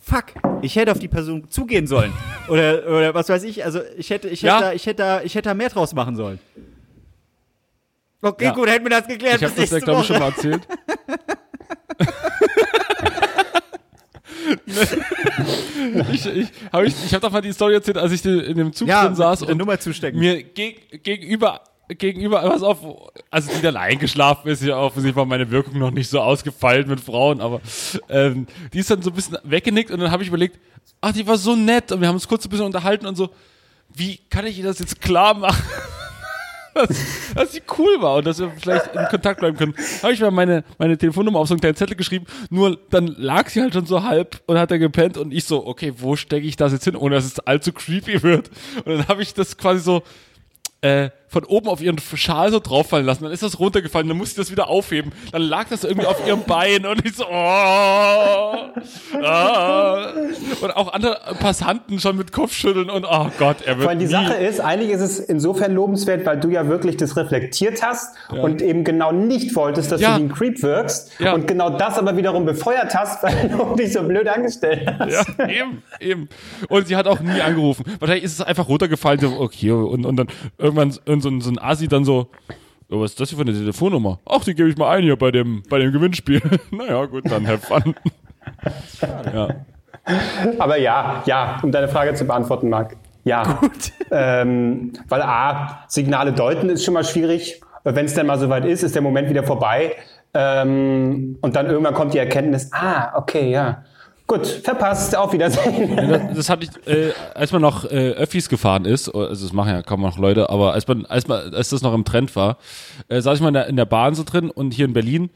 fuck, ich hätte auf die Person zugehen sollen. Oder, oder was weiß ich, also ich hätte, ich hätte, Ja. da, ich hätte, da, ich hätte da mehr draus machen sollen. Okay, Ja. gut, hätten wir das geklärt. Ich habe das ja, glaube ich, schon mal erzählt. ich ich habe ich, ich hab doch mal die Story erzählt, als ich in dem Zug Ja, drin saß und Nummer zustecken. mir geg gegenüber gegenüber pass auf, also die dann eingeschlafen ist, ja offensichtlich war meine Wirkung noch nicht so ausgefeilt mit Frauen, aber ähm, die ist dann so ein bisschen weggenickt und dann habe ich überlegt, ach, die war so nett und wir haben uns kurz ein bisschen unterhalten und so, wie kann ich ihr das jetzt klar machen? Dass, dass sie cool war und dass wir vielleicht in Kontakt bleiben können. Habe ich mir meine, meine Telefonnummer auf so einen kleinen Zettel geschrieben, nur dann lag sie halt schon so halb und hat er gepennt und ich so, okay, wo stecke ich das jetzt hin, ohne dass es allzu creepy wird? Und dann habe ich das quasi so äh, von oben auf ihren Schal so drauffallen lassen. Dann ist das runtergefallen, dann musste ich das wieder aufheben. Dann lag das irgendwie auf ihrem Bein und ich so, oh, ah. Und auch andere Passanten schon mit Kopfschütteln und oh Gott, er wird Vor allem die nie Sache ist, eigentlich ist es insofern lobenswert, weil du ja wirklich das reflektiert hast und eben genau nicht wolltest, dass Ja. du wie ein Creep wirkst Ja. und genau das aber wiederum befeuert hast, weil du dich so blöd angestellt hast. Ja, eben, eben. Und sie hat auch nie angerufen. Wahrscheinlich ist es einfach runtergefallen, so, okay, und, und dann irgendwann so, so, ein- so ein Asi dann so, oh, was ist das hier für eine Telefonnummer? Ach, die gebe ich mal ein hier bei dem, bei dem Gewinnspiel. naja, gut, dann have fun. ja. Aber ja, ja, um deine Frage zu beantworten, Marc. Ja. Ähm, weil A, Signale deuten ist schon mal schwierig. Wenn es dann mal soweit ist, ist der Moment wieder vorbei. Ähm, und dann irgendwann kommt die Erkenntnis, ah, okay, ja. Gut, verpasst, auf Wiedersehen. Das, das hatte ich, äh, als man noch äh, Öffis gefahren ist, also das machen ja kaum noch Leute, aber als man, als man, als das noch im Trend war, äh, saß ich mal in der, in der Bahn so drin und hier in Berlin,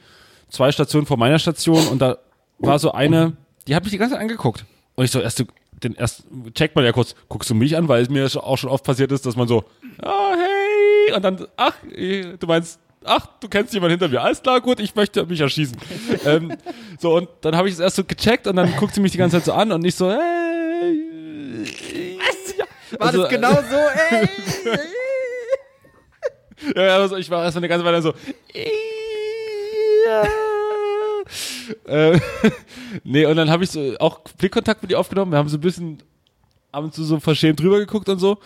zwei Stationen vor meiner Station und da war so eine, die hat mich die ganze Zeit angeguckt. Und ich so, erst, den erst checkt man ja kurz, guckst du mich an, weil es mir auch schon oft passiert ist, dass man so, ah, "Ih", und dann, ach, äh, du meinst, ach, du kennst jemanden hinter mir. Alles klar, gut, ich möchte mich erschießen. ähm, so, und dann habe ich es erst so gecheckt und dann guckt sie mich die ganze Zeit so an und ich so, äh, ja. War Also, das genau so? Ey, Ja, also ich war erstmal eine ganze Weile so. Ja. äh, nee, und dann habe ich so auch Blickkontakt mit ihr aufgenommen. Wir haben so ein bisschen ab und zu so verschämt drüber geguckt und so.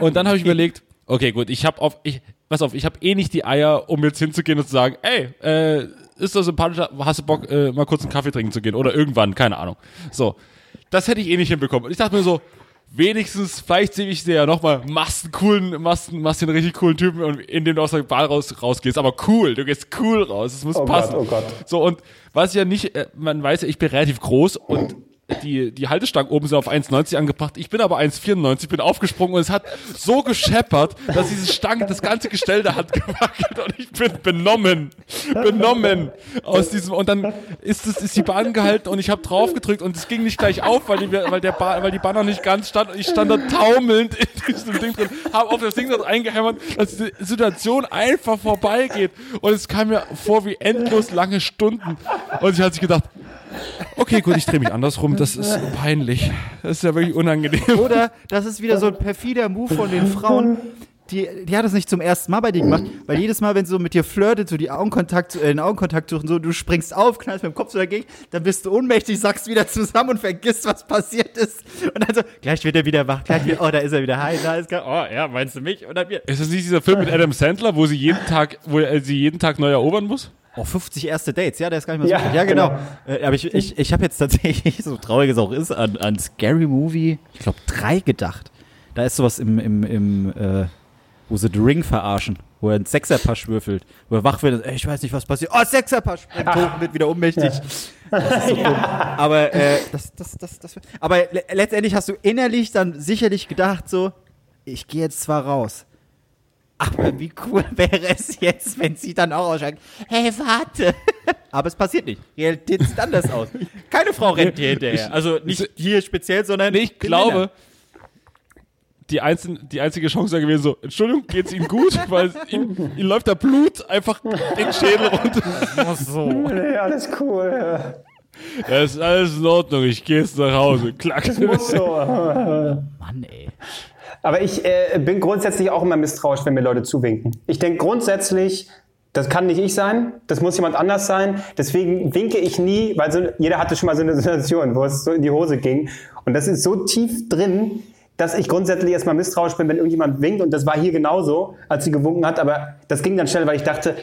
Und dann habe ich überlegt, okay, gut, ich habe auf, ich, pass auf, ich habe eh nicht die Eier, um jetzt hinzugehen und zu sagen, ey, äh, ist das sympathischer, hast du Bock, äh, mal kurz einen Kaffee trinken zu gehen oder irgendwann, keine Ahnung. So, das hätte ich eh nicht hinbekommen. Und ich dachte mir so, wenigstens, vielleicht sehe ich dir ja nochmal Massen coolen, Massen, Massen richtig coolen Typen, und in dem du aus der Bar raus, rausgehst. Aber cool, du gehst cool raus. Es muss Oh passen. Gott, oh Gott. So, und was ja nicht, äh, man weiß ja, ich bin relativ groß und die, die Haltestangen oben sind auf 1,90 angebracht. Ich bin aber 1,94, bin aufgesprungen und es hat so gescheppert, dass diese Stange, das ganze Gestell da hat gewackelt und ich bin benommen. Benommen aus diesem, und dann ist es, ist die Bahn gehalten und ich habe drauf gedrückt und es ging nicht gleich auf, weil die, weil der Bahn, weil die Bahn noch nicht ganz stand und ich stand da taumelnd in diesem Ding drin, habe auf das Ding dort eingehämmert, dass die Situation einfach vorbeigeht und es kam mir vor wie endlos lange Stunden und ich hatte sich gedacht, okay, gut, ich drehe mich andersrum, das ist peinlich, das ist ja wirklich unangenehm. Oder das ist wieder so ein perfider Move von den Frauen. Die, die hat das nicht zum ersten Mal bei dir gemacht, weil jedes Mal, wenn sie so mit dir flirtet, so die Augenkontakt, äh, den Augenkontakt suchen, so du springst auf, knallst mit dem Kopf so dagegen, dann bist du ohnmächtig, sagst wieder zusammen und vergisst, was passiert ist. Und dann so, gleich wird er wieder wach, gleich wieder, oh, da ist er wieder, hi, da ist er, oh, ja, meinst du mich? Und dann Ist das nicht dieser Film mit Adam Sandler, wo sie jeden Tag, wo er sie jeden Tag neu erobern muss? Oh, 50 erste Dates, ja, der ist gar nicht mehr so Ja, gut. Ja, genau. genau. Äh, aber ich, ich, ich habe jetzt tatsächlich, so traurig es auch ist, an, an Scary Movie, ich glaube, drei gedacht. Da ist sowas im, im, im äh, wo sie The Ring verarschen, wo er einen Sechserpasch würfelt, wo er wach wird, ey, ich weiß nicht, was passiert. Oh, Sechserpasch, und wird wieder ohnmächtig. Das ist so dumm. Aber, äh, das, das, das, das, aber le letztendlich hast du innerlich dann sicherlich gedacht, so, ich gehe jetzt zwar raus, aber wie cool wäre es jetzt, wenn sie dann auch ausschreibt, hey, warte. Aber es passiert nicht. Realität sieht anders aus. Keine Frau rennt dir hinterher. Also nicht hier speziell, sondern Nee, ich glaube, die, einzelne, die einzige Chance wäre gewesen, so, Entschuldigung, geht's Ihnen gut? Weil ihm, ihm läuft da Blut einfach den Schädel runter. Ja, alles cool. Ja. Ja, ist alles in Ordnung, ich gehe jetzt nach Hause. Klack. So. Mann, ey. Aber ich äh, bin grundsätzlich auch immer misstrauisch, wenn mir Leute zuwinken. Ich denke grundsätzlich, das kann nicht ich sein, das muss jemand anders sein. Deswegen winke ich nie, weil so, jeder hatte schon mal so eine Situation, wo es so in die Hose ging. Und das ist so tief drin, dass ich grundsätzlich erstmal misstrauisch bin, wenn irgendjemand winkt. Und das war hier genauso, als sie gewunken hat. Aber das ging dann schnell, weil ich dachte,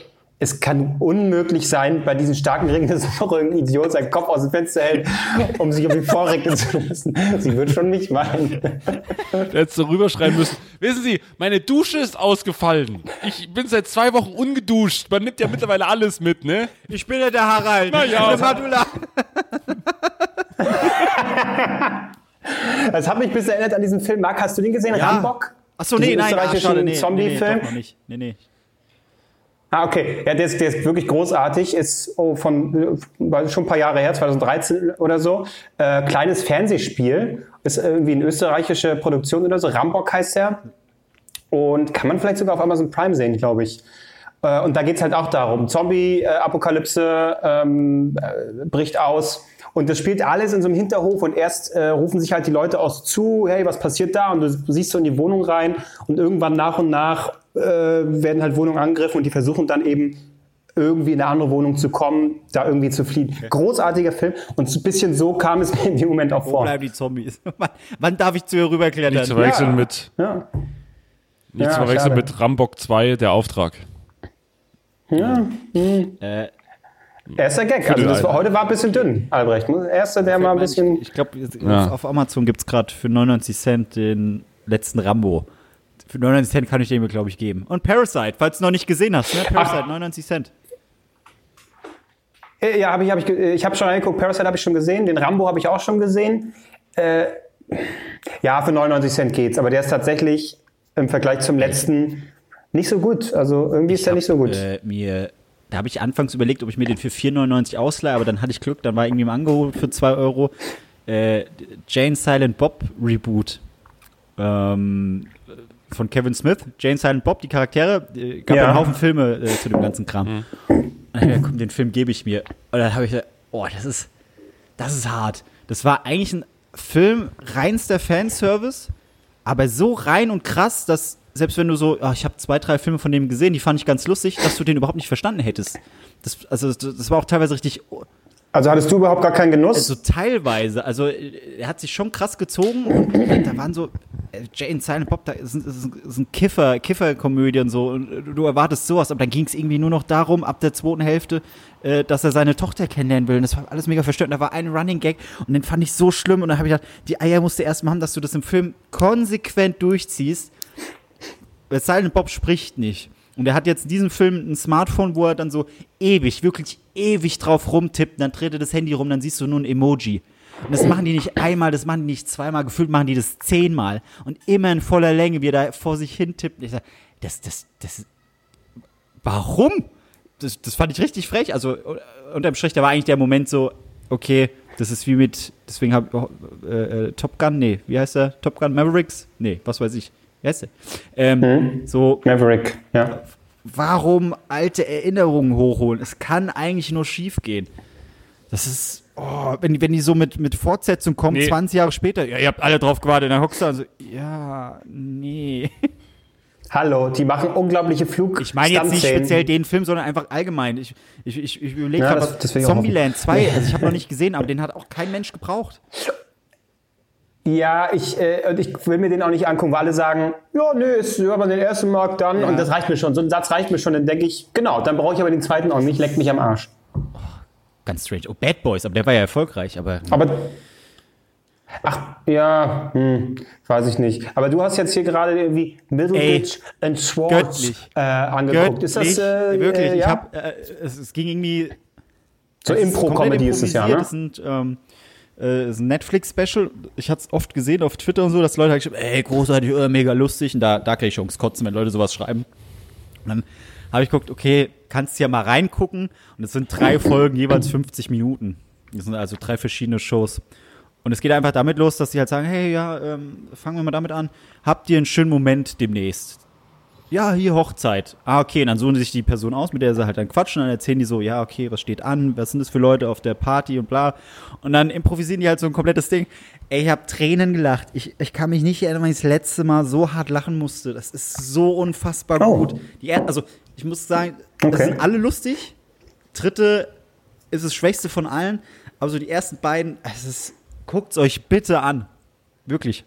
es kann unmöglich sein, bei diesen starken Ringen, dass noch irgendein Idiot seinen Kopf aus dem Fenster hält, um sich um die vorrecken zu lassen. Sie wird schon nicht weinen. Der hätte so rüberschreiben müssen. Wissen Sie, meine Dusche ist ausgefallen. Ich bin seit zwei Wochen ungeduscht. Man nimmt ja mittlerweile alles mit, ne? Ich bin ja der Harald. Na ja. Das hat mich ein bisschen erinnert an diesen Film. Marc, hast du den gesehen? Rambock? Achso, nee, Diesen nein, ah, schade, nee, Zombie-Film? Nee, nee, doch noch nicht. Nee, nee. Ah, okay. Ja, der ist, der ist wirklich großartig. Ist oh, von schon ein paar Jahre her, 2013 oder so. Äh, kleines Fernsehspiel. Ist irgendwie eine österreichische Produktion oder so. Rambock heißt der. Und kann man vielleicht sogar auf Amazon Prime sehen, glaube ich. Äh, und da geht's halt auch darum. Zombie-Apokalypse ähm, äh, bricht aus. Und das spielt alles in so einem Hinterhof und erst äh, rufen sich halt die Leute aus zu, hey, was passiert da? Und du siehst so in die Wohnung rein und irgendwann nach und nach werden halt Wohnungen angegriffen und die versuchen dann eben irgendwie in eine andere Wohnung zu kommen, da irgendwie zu fliehen. Großartiger Film und so ein bisschen so kam es mir in dem Moment auch Wo vor. bleiben die Zombies? wann, wann darf ich zu ihr rüberklettern? Nicht zu verwechseln Ja. mit, Ja. nicht Ja, zu mit Rambock 2, der Auftrag. Äh, Erster Gag. Also das war, heute war ein bisschen dünn, Albrecht. Erster, der mal ein bisschen... Ich glaube, Ja. auf Amazon gibt es gerade für 99 Cent den letzten Rambo. Für 99 Cent kann ich den mir, glaube ich, geben. Und Parasite, falls du noch nicht gesehen hast, ne? Parasite, 99 Cent. Äh, Ja, habe ich, hab ich, ge- ich habe schon reingeguckt, Parasite habe ich schon gesehen, den Rambo habe ich auch schon gesehen. Äh, ja, für 99 Cent geht's, aber der ist tatsächlich im Vergleich zum letzten nicht so gut. Also irgendwie ist der nicht so gut. Äh, mir, da habe ich anfangs überlegt, ob ich mir den für 4,99 ausleihe, aber dann hatte ich Glück, dann war irgendwie im Angebot für 2 Euro. Äh, Jane Silent Bob Reboot. Ähm, von Kevin Smith, Jane Silent Bob, die Charaktere, äh, gab Ja. ja einen Haufen Filme äh, zu dem ganzen Kram. Hab ich gedacht, komm, den Film gebe ich mir. Und dann habe ich gedacht, oh, das ist, das ist hart. Das war eigentlich ein Film reinster Fanservice, aber so rein und krass, dass selbst wenn du so, ah, ich habe zwei, drei Filme von dem gesehen, die fand ich ganz lustig, dass du den überhaupt nicht verstanden hättest. Das, also das, war auch teilweise richtig Also hattest du überhaupt gar keinen Genuss? also teilweise, also äh, er hat sich schon krass gezogen und äh, da waren so äh, Jane Silent Bob, da ist ist ist ein Kiffer, Kifferkomödie und so und äh, du erwartest sowas, aber dann ging es irgendwie nur noch darum, ab der zweiten Hälfte, äh, dass er seine Tochter kennenlernen will und das war alles mega verstörend, da war ein Running Gag und den fand ich so schlimm und dann habe ich gedacht, die Eier musst du erst mal haben, dass du das im Film konsequent durchziehst. Silent Bob spricht nicht. Und er hat jetzt in diesem Film ein Smartphone, wo er dann so ewig, wirklich ewig drauf rumtippt. Und dann dreht er das Handy rum, dann siehst du nur ein Emoji. Und das machen die nicht einmal, das machen die nicht zweimal, gefühlt machen die das zehnmal. Und immer in voller Länge, wie er da vor sich hin tippt. Ich sag, das, das, das, warum? Das, das fand ich richtig frech. Also äh, unterm Strich, da war eigentlich der Moment so, okay, das ist wie mit, deswegen habe äh, äh, Top Gun, nee, wie heißt der? Top Gun Mavericks? Nee, was weiß ich. Wie heißt der? Ähm, So, Maverick, ja. warum alte Erinnerungen hochholen? Es kann eigentlich nur schief gehen. Das ist, oh, wenn, die- wenn die so mit, mit Fortsetzung kommen, Nee. 20 Jahre später, ja, ihr habt alle drauf gewartet, dann hockst du da so, ja, nee. Hallo, die machen unglaubliche Flug. Ich meine jetzt nicht speziell den Film, sondern einfach allgemein. Ich, ich, ich, ich überlege Ja, gerade, Zombieland 2, also ich habe noch nicht gesehen, aber den hat auch kein Mensch gebraucht. Ja, ich, äh, und ich will mir den auch nicht angucken, weil alle sagen, ja, nö, ist, wenn man den ersten mag, dann, und das reicht mir schon. So ein Satz reicht mir schon, dann denke ich, genau, dann brauche ich aber den zweiten auch nicht, leckt mich am Arsch. Ganz strange. Oh, Bad Boys, aber der war ja erfolgreich, aber Aber, ach, ja, hm, weiß ich nicht. Aber du hast jetzt hier gerade irgendwie Middleditch and Schwartz göttlich. äh, angeguckt. Ist das, äh, wirklich, äh, ich ja? hab, äh, es, es ging irgendwie so Es ist Impro-Comedy komplett ist es ja, ne? Das sind, ähm, äh, ist ein Netflix-Special. Ich hatte es oft gesehen auf Twitter und so, dass Leute halt geschrieben ey, großartig, äh, mega lustig. Und da, da kriege ich schon Kotzen, wenn Leute sowas schreiben. Und dann habe ich geguckt, okay, kannst ja mal reingucken. Und es sind drei Folgen, jeweils 50 Minuten. Das sind also drei verschiedene Shows. Und es geht einfach damit los, dass sie halt sagen, hey, ja, ähm, fangen wir mal damit an. Habt ihr einen schönen Moment demnächst? Ja, hier Hochzeit. Ah, okay, und dann suchen sie sich die Person aus, mit der sie halt dann quatschen, und dann erzählen die so, ja, okay, was steht an, was sind das für Leute auf der Party und bla. Und dann improvisieren die halt so ein komplettes Ding. Ey, ich habe Tränen gelacht. Ich, ich kann mich nicht erinnern, wann ich das letzte Mal so hart lachen musste. Das ist so unfassbar Oh. gut. Die, also, ich muss sagen, das Okay. sind alle lustig. Dritte ist das Schwächste von allen. Aber so die ersten beiden, es ist, guckt's euch bitte an. Wirklich.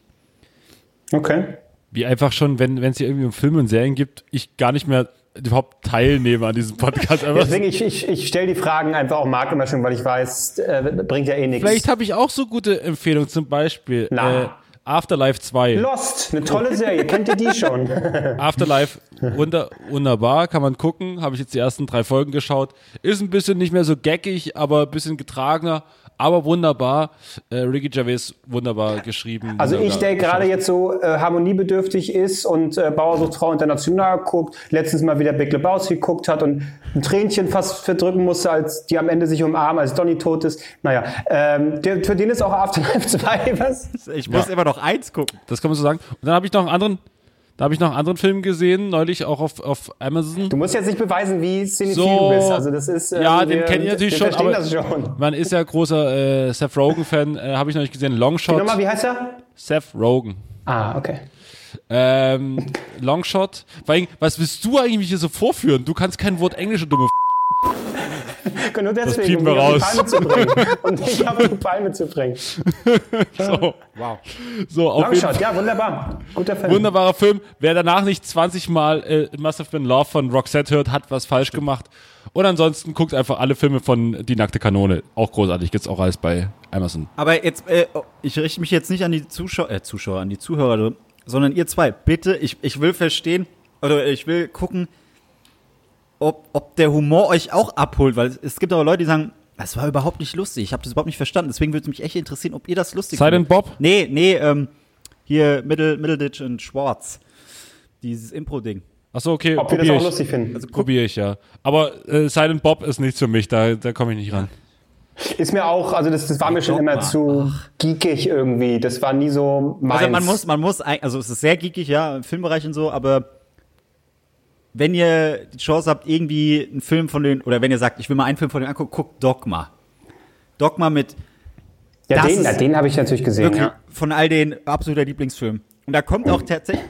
Okay. Wie einfach schon, wenn es hier irgendwie um Filme und Serien gibt, ich gar nicht mehr überhaupt teilnehme an diesem Podcast. Deswegen, ich, ich, ich stelle die Fragen einfach auch Marc immer schon, weil ich weiß, äh, bringt ja eh nichts. Vielleicht habe ich auch so gute Empfehlungen, zum Beispiel äh, Afterlife 2. Lost, eine tolle Serie, kennt ihr die schon? Afterlife, wunder, wunderbar, kann man gucken. Habe ich jetzt die ersten drei Folgen geschaut. Ist ein bisschen nicht mehr so gackig, aber ein bisschen getragener, aber wunderbar. Äh, Ricky Gervais, wunderbar geschrieben. Also ich, der gerade jetzt so äh, harmoniebedürftig ist und äh, Bauersucht Frau International guckt, letztens mal wieder Big Lebowski geguckt hat und ein Tränchen fast verdrücken musste, als die am Ende sich umarmen, als Donny tot ist. Naja, ähm, der, für den ist auch Afterlife 2 was? Ich muss immer noch eins gucken. Das kann man so sagen. Und dann habe ich noch einen anderen, da habe ich noch einen anderen Film gesehen, neulich auch auf, auf Amazon. Du musst jetzt nicht beweisen, wie cinephil So. du bist. Also das ist, äh, Ja, den wir, kennt ihr natürlich wir schon, aber- das schon. Man ist ja großer äh, Seth Rogen-Fan, äh, habe ich noch nicht gesehen. Longshot. Nochmal, wie heißt er? Seth Rogen. Ah, okay. Ähm, Longshot. Vor allem, Was willst du eigentlich hier so vorführen? Du kannst kein Wort Englisch, du dumme F Nur deswegen, piepen um wir dich auf die raus. Palme zu bringen. Um dich auf die Palme zu bringen. so. Wow. So, auf jeden Fall. Longshot, ja, wunderbar. Guter Film. Wunderbarer Film. Wer danach nicht 20 Mal äh, Must Have Been Love von Roxette hört, hat was falsch gemacht. Und ansonsten guckt einfach alle Filme von Die nackte Kanone. Auch großartig. Gibt's auch alles bei Amazon. Aber jetzt, äh, ich richte mich jetzt nicht an die Zuschauer, äh, Zuschauer, an die Zuhörer, sondern ihr zwei. Bitte, ich, ich will verstehen, oder ich will gucken, ob, ob der Humor euch auch abholt, weil es, gibt aber Leute, die sagen, das war überhaupt nicht lustig, ich habe das überhaupt nicht verstanden. Deswegen würde es mich echt interessieren, ob ihr das lustig Silent findet. Bob? Nee, nee, ähm, hier Middle, Middleditch und Schwarz. Dieses Impro-Ding. Achso, okay. Ob wir das auch ich. lustig finden. Also Probiere ich, ja. Aber äh, Silent Bob ist nichts für mich. Da, da komme ich nicht ran. Ist mir auch, also das, das war mir schon immer zu geekig irgendwie. Das war nie so meins. Also man muss, man muss, also es ist sehr geekig, ja, im Filmbereich und so, aber wenn ihr die Chance habt, irgendwie einen Film von den, oder wenn ihr sagt, ich will mal einen Film von denen angucken, guckt Dogma. Dogma mit ja, den, ist ja, den habe ich natürlich gesehen. wirklich Ja. von all den absoluter Lieblingsfilm. Und da kommt auch tatsächlich,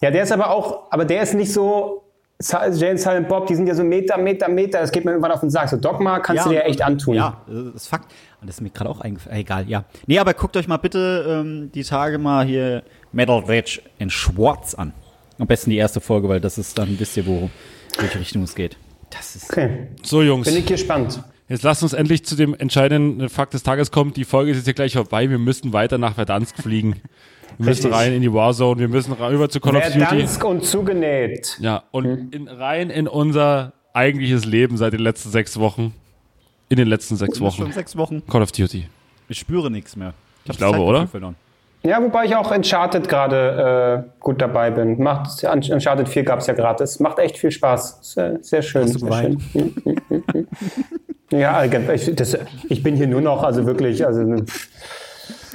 ja, der ist aber auch, aber der ist nicht so. Und Silent Bob, die sind ja so Meter, Meter, Meter. Das geht mir irgendwann auf den Sack. So Dogma kannst du dir echt antun. Ja, das ist Fakt. Und das ist mir gerade auch eingefallen. Egal, ja. Nee, aber guckt euch mal bitte ähm, die Tage mal hier Metal Rage in Schwarz an. Am besten die erste Folge, weil das ist dann, wisst ihr, wo, welche Richtung es geht. Das ist. Okay, So, Jungs. bin ich gespannt. Jetzt lasst uns endlich zu dem entscheidenden Fakt des Tages kommen. Die Folge ist jetzt hier gleich vorbei. Wir müssen weiter nach Verdansk fliegen. Wir müssen Richtig. rein in die Warzone. Wir müssen rüber zu Call of Duty. Verdansk und zugenäht. Ja, und in, rein in unser eigentliches Leben seit den letzten sechs Wochen. In den letzten sechs Schon Wochen. sechs Wochen. Call of Duty. Ich spüre nichts mehr. hab Ich glaube, Zeitgefühl oder? Verloren. Ja, wobei ich auch Uncharted gerade äh, gut dabei bin. Macht, Uncharted 4 gab es ja gratis. Macht echt viel Spaß. Sehr, sehr schön. Hast du sehr schön. ja, ich, das, ich bin hier nur noch, also wirklich, also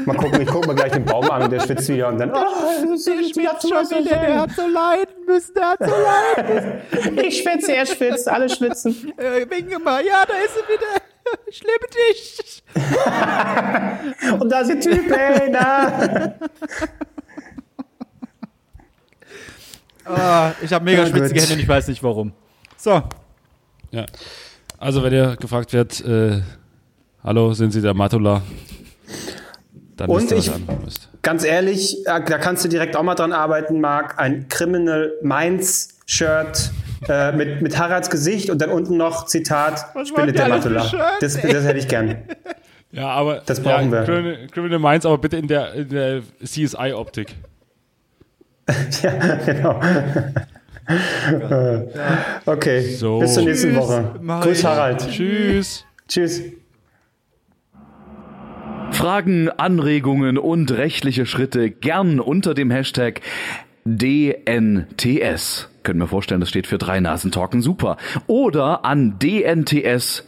mal gucken, ich gucke mir gleich den Baum an und der schwitzt wieder und dann. Oh, das ist wieder zu, so so leiden müssen, der hat so leiden. ich schwitze, er schwitzt, alle schwitzen. äh, winke mal, ja, da ist sie wieder. Ich liebe dich. Und da ist der Typ, ey, na. Ah, ich habe mega Ja, schwitzige. Hände und ich weiß nicht warum. So, Ja. Also, wenn ihr gefragt werdet, äh, hallo, sind Sie der Matula? Dann Und wisst ihr, was ich- ihr müsst. Ganz ehrlich, äh, da kannst du direkt auch mal dran arbeiten, Marc. Ein Criminal Minds Shirt äh, mit, mit Haralds Gesicht und dann unten noch Zitat Was Spinne wollt ihr der Matula. Das, das hätte ich gern. Ja, aber Das brauchen ja, wir. Criminal, Criminal Minds, aber bitte in der, in der CSI-Optik. genau. Okay, So. bis zur nächsten Tschüss, Woche. Mike. Grüß Harald. Tschüss. Tschüss. Fragen, Anregungen und rechtliche Schritte gern unter dem Hashtag DNTS. Können wir vorstellen, das steht für drei Nasen talken super. Oder an dnts.gmx.net.